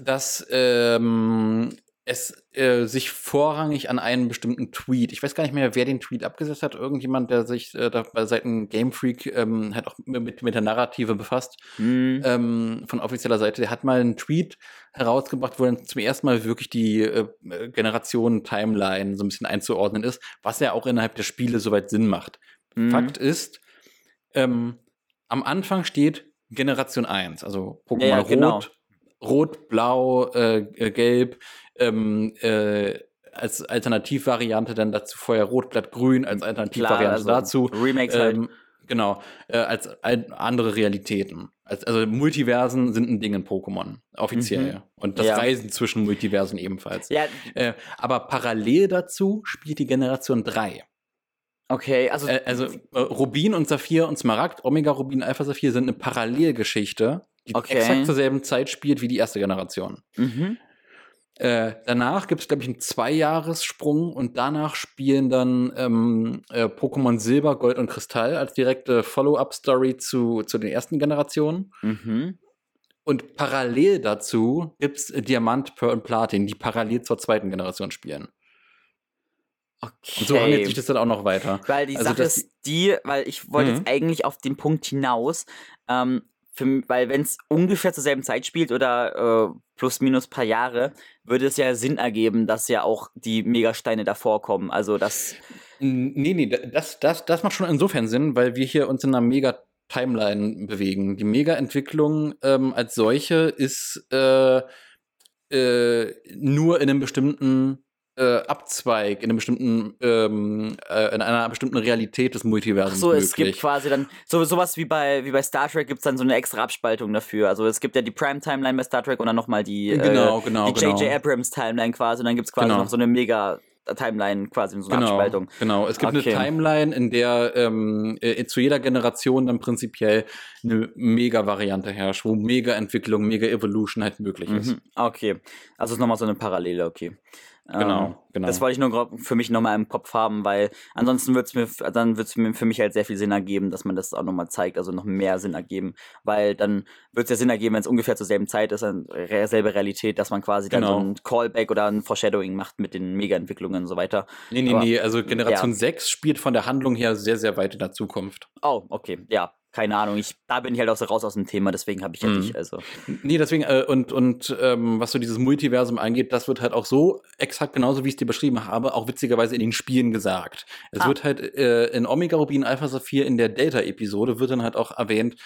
dass ähm, es äh, sich vorrangig an einen bestimmten Tweet, ich weiß gar nicht mehr, wer den Tweet abgesetzt hat, irgendjemand, der sich äh, da bei Seiten Game Freak ähm, halt auch mit, mit der Narrative befasst, mhm. ähm, von offizieller Seite, der hat mal einen Tweet herausgebracht, wo dann zum ersten Mal wirklich die äh, Generation-Timeline so ein bisschen einzuordnen ist, was ja auch innerhalb der Spiele soweit Sinn macht. Mhm. Fakt ist, ähm, am Anfang steht Generation 1, also Pokémon ja, genau. Rot, Rot, Blau, äh, äh Gelb, ähm, äh, als Alternativvariante dann dazu vorher Rotblatt Grün als Alternativvariante Klar, also dazu. Remakes halt. ähm. Genau, äh, als andere Realitäten. Als, also Multiversen sind ein Ding in Pokémon, offiziell. Mhm. Und das ja. Reisen zwischen Multiversen ebenfalls. Ja. Äh, aber parallel dazu spielt die Generation 3. Okay, also. Äh, also äh, Rubin und Saphir und Smaragd, Omega Rubin, Alpha Saphir sind eine Parallelgeschichte, die okay. exakt zur selben Zeit spielt wie die erste Generation. Mhm. Äh, danach gibt es, glaube ich, einen Zweijahressprung und danach spielen dann ähm, äh, Pokémon Silber, Gold und Kristall als direkte Follow-up-Story zu, zu den ersten Generationen. Mhm. Und parallel dazu gibt es Diamant, Pearl und Platin, die parallel zur zweiten Generation spielen. Okay. Und so handelt sich das dann auch noch weiter. Weil die also, Sache ist die, weil ich wollte mhm. jetzt eigentlich auf den Punkt hinaus, ähm, für, weil wenn es ungefähr zur selben Zeit spielt oder äh, plus minus paar Jahre, würde es ja Sinn ergeben, dass ja auch die Megasteine davor kommen. Also das. Nee, nee, das, das, das macht schon insofern Sinn, weil wir hier uns in einer Mega Timeline bewegen. Die Mega-Entwicklung ähm, als solche ist äh, äh, nur in einem bestimmten äh, Abzweig in einem bestimmten, ähm, äh, in einer bestimmten Realität des Multiversums. Ach so, möglich. es gibt quasi dann so sowas wie bei wie bei Star Trek gibt es dann so eine extra Abspaltung dafür. Also es gibt ja die Prime Timeline bei Star Trek und dann nochmal die genau, äh, genau, die J.J. Genau. Abrams Timeline quasi und dann gibt es quasi genau. noch so eine mega Timeline quasi, so eine genau, Abspaltung. Genau, es gibt okay. eine Timeline, in der ähm, äh, zu jeder Generation dann prinzipiell eine Mega-Variante herrscht, wo Mega-Entwicklung, Mega-Evolution halt möglich ist. Mhm. Okay, also ist nochmal so eine Parallele, okay. Genau, ähm, genau. Das wollte ich nur für mich nochmal im Kopf haben, weil ansonsten würde es mir, dann wird es mir für mich halt sehr viel Sinn ergeben, dass man das auch nochmal zeigt, also noch mehr Sinn ergeben, weil dann wird es ja Sinn ergeben, wenn es ungefähr zur selben Zeit ist, dann selbe Realität, dass man quasi genau. dann so ein Callback oder ein Foreshadowing macht mit den Mega-Entwicklungen und so weiter. Nee, nee, Aber, nee, also Generation ja. 6 spielt von der Handlung her sehr, sehr weit in der Zukunft. Oh, okay, ja, keine Ahnung, ich, da bin ich halt auch so raus aus dem Thema, deswegen habe ich ja mhm. dich, also. Nee, deswegen, äh, und, und ähm, was so dieses Multiversum angeht, das wird halt auch so exakt genauso, wie ich es dir beschrieben habe, auch witzigerweise in den Spielen gesagt. Es ah. wird halt äh, in Omega Rubin Alpha Saphir in der Delta-Episode wird dann halt auch erwähnt,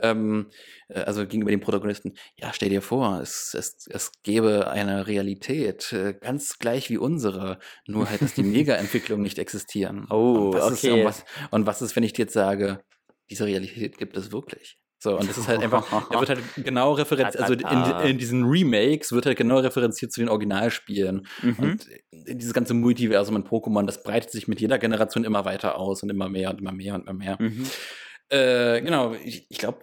ähm, äh, also gegenüber dem Protagonisten, ja, stell dir vor, es, es, es gäbe eine Realität, äh, ganz gleich wie unsere, nur halt, dass die Mega-Entwicklungen nicht existieren. Oh, okay. Ist, und, was, und was ist, wenn ich dir jetzt sage, diese Realität gibt es wirklich. So, und das ist halt einfach, da wird halt genau referenziert, also in, in, diesen Remakes wird halt genau referenziert zu den Originalspielen. Mhm. Und dieses ganze Multiversum in Pokémon, das breitet sich mit jeder Generation immer weiter aus und immer mehr und immer mehr und immer mehr. Mhm. Äh, genau, ich, ich glaube,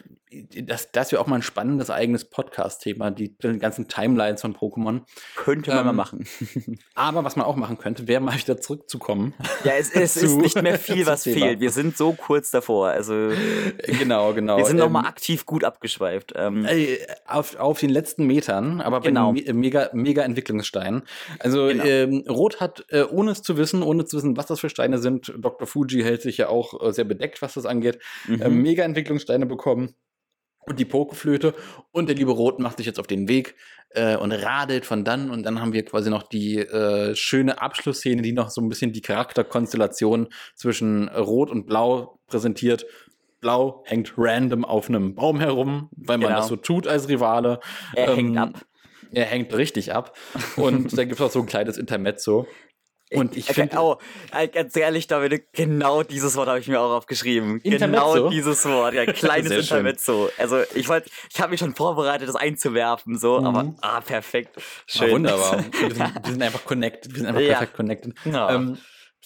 das, das wäre auch mal ein spannendes eigenes Podcast-Thema, die, die, ganzen Timelines von Pokémon. Könnte man ähm, mal machen. aber was man auch machen könnte, wäre mal wieder zurückzukommen. Ja, es, es ist nicht mehr viel, was fehlt. Wir sind so kurz davor. Also genau, genau. Wir sind ähm, nochmal aktiv gut abgeschweift. Ähm, auf, auf den letzten Metern, aber genau. bei den mega, mega Entwicklungssteinen. Also genau. ähm, Rot hat, äh, ohne es zu wissen, ohne zu wissen, was das für Steine sind, Dr. Fuji hält sich ja auch äh, sehr bedeckt, was das angeht. Mhm. Mhm. äh, Mega-Entwicklungssteine bekommen und die Pokeflöte. Und der liebe Rot macht sich jetzt auf den Weg äh, und radelt von dann. Und dann haben wir quasi noch die äh, schöne Abschlussszene, die noch so ein bisschen die Charakterkonstellation zwischen Rot und Blau präsentiert. Blau hängt random auf einem Baum herum, weil man genau. das so tut als Rivale. Er ähm, hängt ab. Er hängt richtig ab. Und da gibt es auch so ein kleines Intermezzo. Und ich finde. Oh, ganz ehrlich, David, genau dieses Wort habe ich mir auch aufgeschrieben. Intermezzo? Genau dieses Wort, ja, kleines Intermezzo. Also ich wollte, ich habe mich schon vorbereitet, das einzuwerfen, so, mhm. aber ah, perfekt. Schön. Ah, wunderbar. wir, sind, wir, sind, einfach connected. Wir sind einfach ja. perfekt connected. Oh, ähm,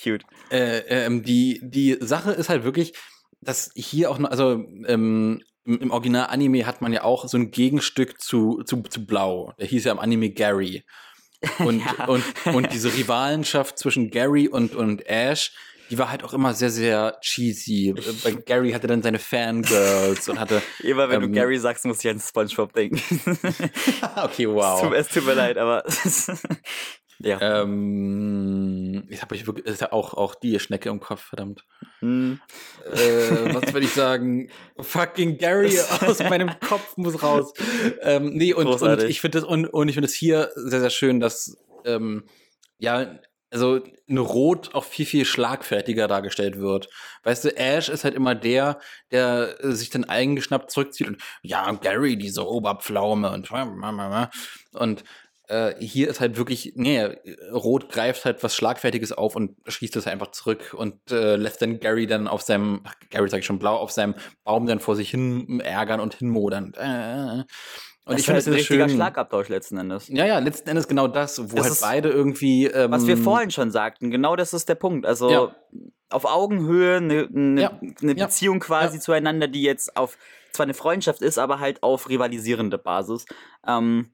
cute. Äh, ähm, die, die Sache ist halt wirklich, dass hier auch noch, also ähm, im, im Original-Anime hat man ja auch so ein Gegenstück zu, zu, zu Blau. Der hieß ja im Anime Gary. Und, ja. und, und diese Rivalenschaft zwischen Gary und, und Ash, die war halt auch immer sehr, sehr cheesy. Bei Gary hatte dann seine Fangirls und hatte. Immer wenn ähm, du Gary sagst, muss ich an Spongebob denken. okay, wow. Es tut, es tut mir leid, aber. Ja. Ähm, ich habe wirklich, ist ja auch, auch die Schnecke im Kopf, verdammt. Hm. Äh, was würde ich sagen? Fucking Gary aus meinem Kopf muss raus. Ähm, nee, und, und ich finde das, und, und ich finde es hier sehr, sehr schön, dass, ähm, ja, also eine Rot auch viel, viel schlagfertiger dargestellt wird. Weißt du, Ash ist halt immer der, der sich dann eingeschnappt zurückzieht und ja, Gary, diese Oberpflaume und und äh, hier ist halt wirklich, nee, Rot greift halt was Schlagfertiges auf und schießt es einfach zurück und äh, lässt dann Gary dann auf seinem, ach, Gary sag ich schon, blau, auf seinem Baum dann vor sich hin ärgern und hinmodern. Äh, äh. Und das ich finde es ein richtiger schön. Schlagabtausch letzten Endes. Ja, ja, letzten Endes genau das, wo das halt beide irgendwie. Ähm, was wir vorhin schon sagten, genau das ist der Punkt. Also ja. auf Augenhöhe eine ne, ja. ne Beziehung ja. quasi zueinander, die jetzt auf zwar eine Freundschaft ist, aber halt auf rivalisierende Basis. Ähm,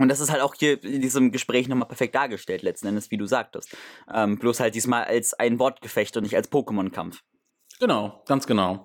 und das ist halt auch hier in diesem Gespräch nochmal perfekt dargestellt, letzten Endes, wie du sagtest. Ähm, bloß halt diesmal als ein Wortgefecht und nicht als Pokémon-Kampf. Genau, ganz genau.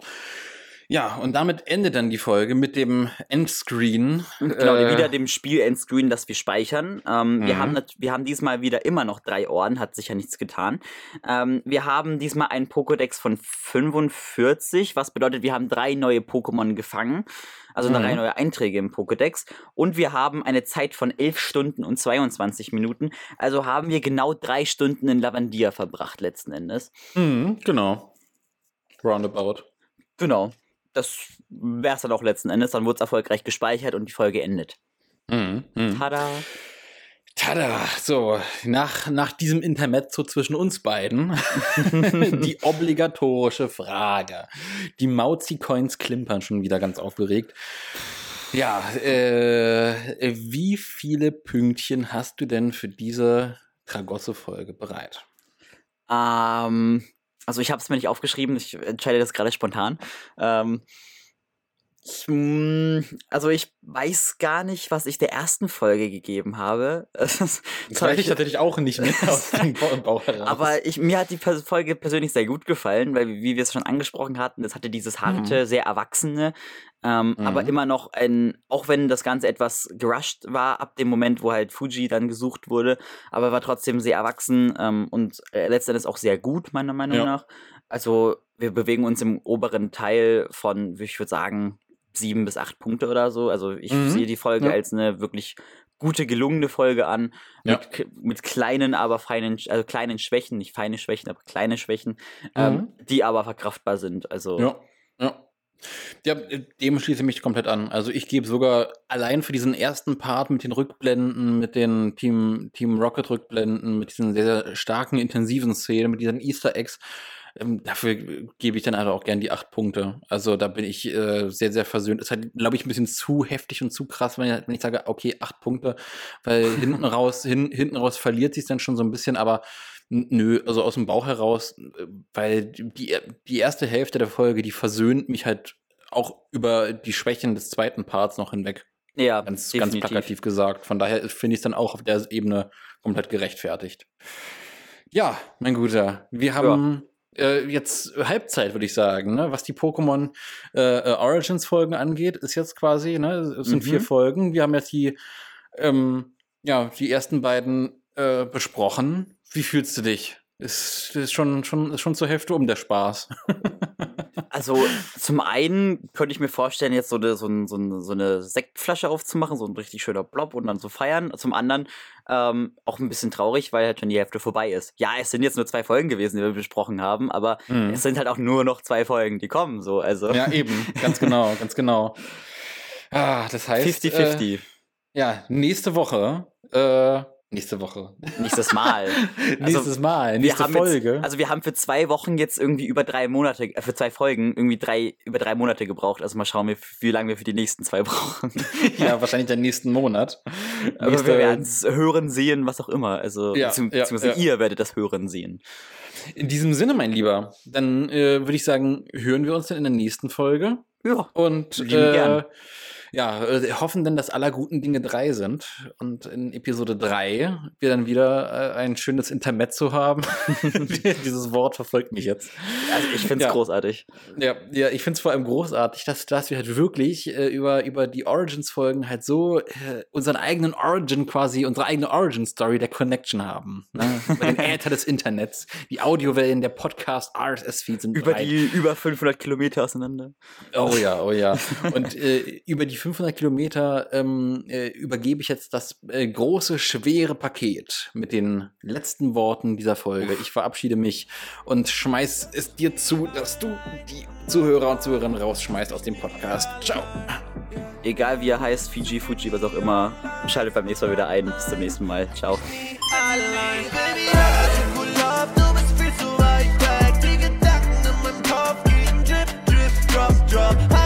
Ja, und damit endet dann die Folge mit dem Endscreen. Genau, äh, wieder dem Spiel-Endscreen, das wir speichern. Ähm, mhm. wir, haben wir haben diesmal wieder immer noch drei Orden, hat sich ja nichts getan. Ähm, wir haben diesmal einen Pokédex von 45, was bedeutet, wir haben drei neue Pokémon gefangen. Also mhm. drei neue Einträge im Pokédex. Und wir haben eine Zeit von 11 Stunden und 22 Minuten. Also haben wir genau drei Stunden in Lavandia verbracht, letzten Endes. Mhm, genau. Roundabout. Genau das wäre es dann auch letzten Endes. Dann wurde es erfolgreich gespeichert und die Folge endet. Mhm, mh. Tada! Tada! So, nach, nach diesem Intermezzo zwischen uns beiden die obligatorische Frage. Die Mauzi-Coins klimpern schon wieder ganz aufgeregt. Ja, äh, wie viele Pünktchen hast du denn für diese Tragosse-Folge bereit? Ähm, also ich habe es mir nicht aufgeschrieben, ich entscheide das gerade spontan. Ähm, ich, hm, also ich weiß gar nicht, was ich der ersten Folge gegeben habe. Das, weiß ich tatsächlich auch nicht mehr aus dem Bauch heraus. Aber ich, mir hat die Folge persönlich sehr gut gefallen, weil wie wir es schon angesprochen hatten, es hatte dieses harte, mhm. sehr erwachsene, ähm, mhm. aber immer noch ein, auch wenn das Ganze etwas gerusht war ab dem Moment, wo halt Fuji dann gesucht wurde, aber war trotzdem sehr erwachsen ähm, und äh, letztendlich auch sehr gut, meiner Meinung ja. nach. Also wir bewegen uns im oberen Teil von, ich würde sagen, sieben bis acht Punkte oder so. Also ich mhm. sehe die Folge ja. als eine wirklich gute, gelungene Folge an. Ja. Mit, mit kleinen, aber feinen, also kleinen Schwächen, nicht feine Schwächen, aber kleine Schwächen, ähm, mhm. ähm, die aber verkraftbar sind. Also. Ja, ja. Ja, dem schließe ich mich komplett an. Also ich gebe sogar allein für diesen ersten Part mit den Rückblenden, mit den Team, Team Rocket Rückblenden, mit diesen sehr, sehr starken, intensiven Szenen, mit diesen Easter Eggs, ähm, dafür gebe ich dann also auch gern die acht Punkte. Also da bin ich äh, sehr, sehr versöhnt. Ist halt, glaube ich, ein bisschen zu heftig und zu krass, wenn ich, wenn ich sage, okay, acht Punkte, weil hinten raus, hin, hinten raus verliert sich dann schon so ein bisschen, aber nö, also aus dem Bauch heraus, äh, weil die, die erste Hälfte der Folge, die versöhnt mich halt auch über die Schwächen des zweiten Parts noch hinweg. Ja, ganz, definitiv. ganz plakativ gesagt. Von daher finde ich es dann auch auf der Ebene komplett gerechtfertigt. Ja, mein Guter, wir haben ja äh, jetzt Halbzeit, würde ich sagen, ne? was die Pokémon äh, äh, Origins-Folgen angeht, ist jetzt quasi, ne, es sind mhm. vier Folgen. Wir haben jetzt die, ähm, ja, die ersten beiden äh, besprochen. Wie fühlst du dich? Ist, ist schon, schon, ist schon zur Hälfte um der Spaß. Also zum einen könnte ich mir vorstellen, jetzt so eine, so, ein, so, eine, so eine Sektflasche aufzumachen, so ein richtig schöner Blob und dann zu feiern. Zum anderen ähm, auch ein bisschen traurig, weil halt schon die Hälfte vorbei ist. Ja, es sind jetzt nur zwei Folgen gewesen, die wir besprochen haben, aber mhm. es sind halt auch nur noch zwei Folgen, die kommen. So, also. Ja, eben, ganz genau, ganz genau. Ah, das heißt. 50-50. Äh, ja, nächste Woche äh, Nächste Woche. Nächstes Mal. Also, Nächstes Mal, nächste Folge. Jetzt, also wir haben für zwei Wochen jetzt irgendwie über drei Monate, äh, für zwei Folgen irgendwie drei, über drei Monate gebraucht. Also mal schauen wir, wie lange wir für die nächsten zwei brauchen. ja, wahrscheinlich den nächsten Monat. Aber Nächste, wir werden es hören, sehen, was auch immer. Also ja, bezieh beziehungsweise ja, ihr werdet das hören, sehen. In diesem Sinne, mein Lieber, dann äh, würde ich sagen, hören wir uns dann in der nächsten Folge. Ja. Und äh, ja, äh, hoffen denn, dass aller guten Dinge drei sind und in Episode drei wir dann wieder äh, ein schönes Intermezzo haben. Dieses Wort verfolgt mich jetzt. Also ich finde es ja. großartig. Ja, ja ich finde es vor allem großartig, dass, dass wir halt wirklich äh, über, über die Origins-Folgen halt so äh, unseren eigenen Origin quasi, unsere eigene Origin-Story der Connection haben. Ne? Über den Äther des Internets, die Audiowellen der Podcast RSS-Feeds sind Über bereit. die über 500 Kilometer auseinander. Oh ja, oh ja. Und äh, über die die 500 Kilometer ähm, äh, übergebe ich jetzt das äh, große, schwere Paket mit den letzten Worten dieser Folge. Ich verabschiede mich und schmeiß es dir zu, dass du die Zuhörer und Zuhörerinnen rausschmeißt aus dem Podcast. Ciao. Egal wie er heißt, Fiji, Fuji, was auch immer, schaltet beim nächsten Mal wieder ein. Bis zum nächsten Mal. Ciao. drop, drop.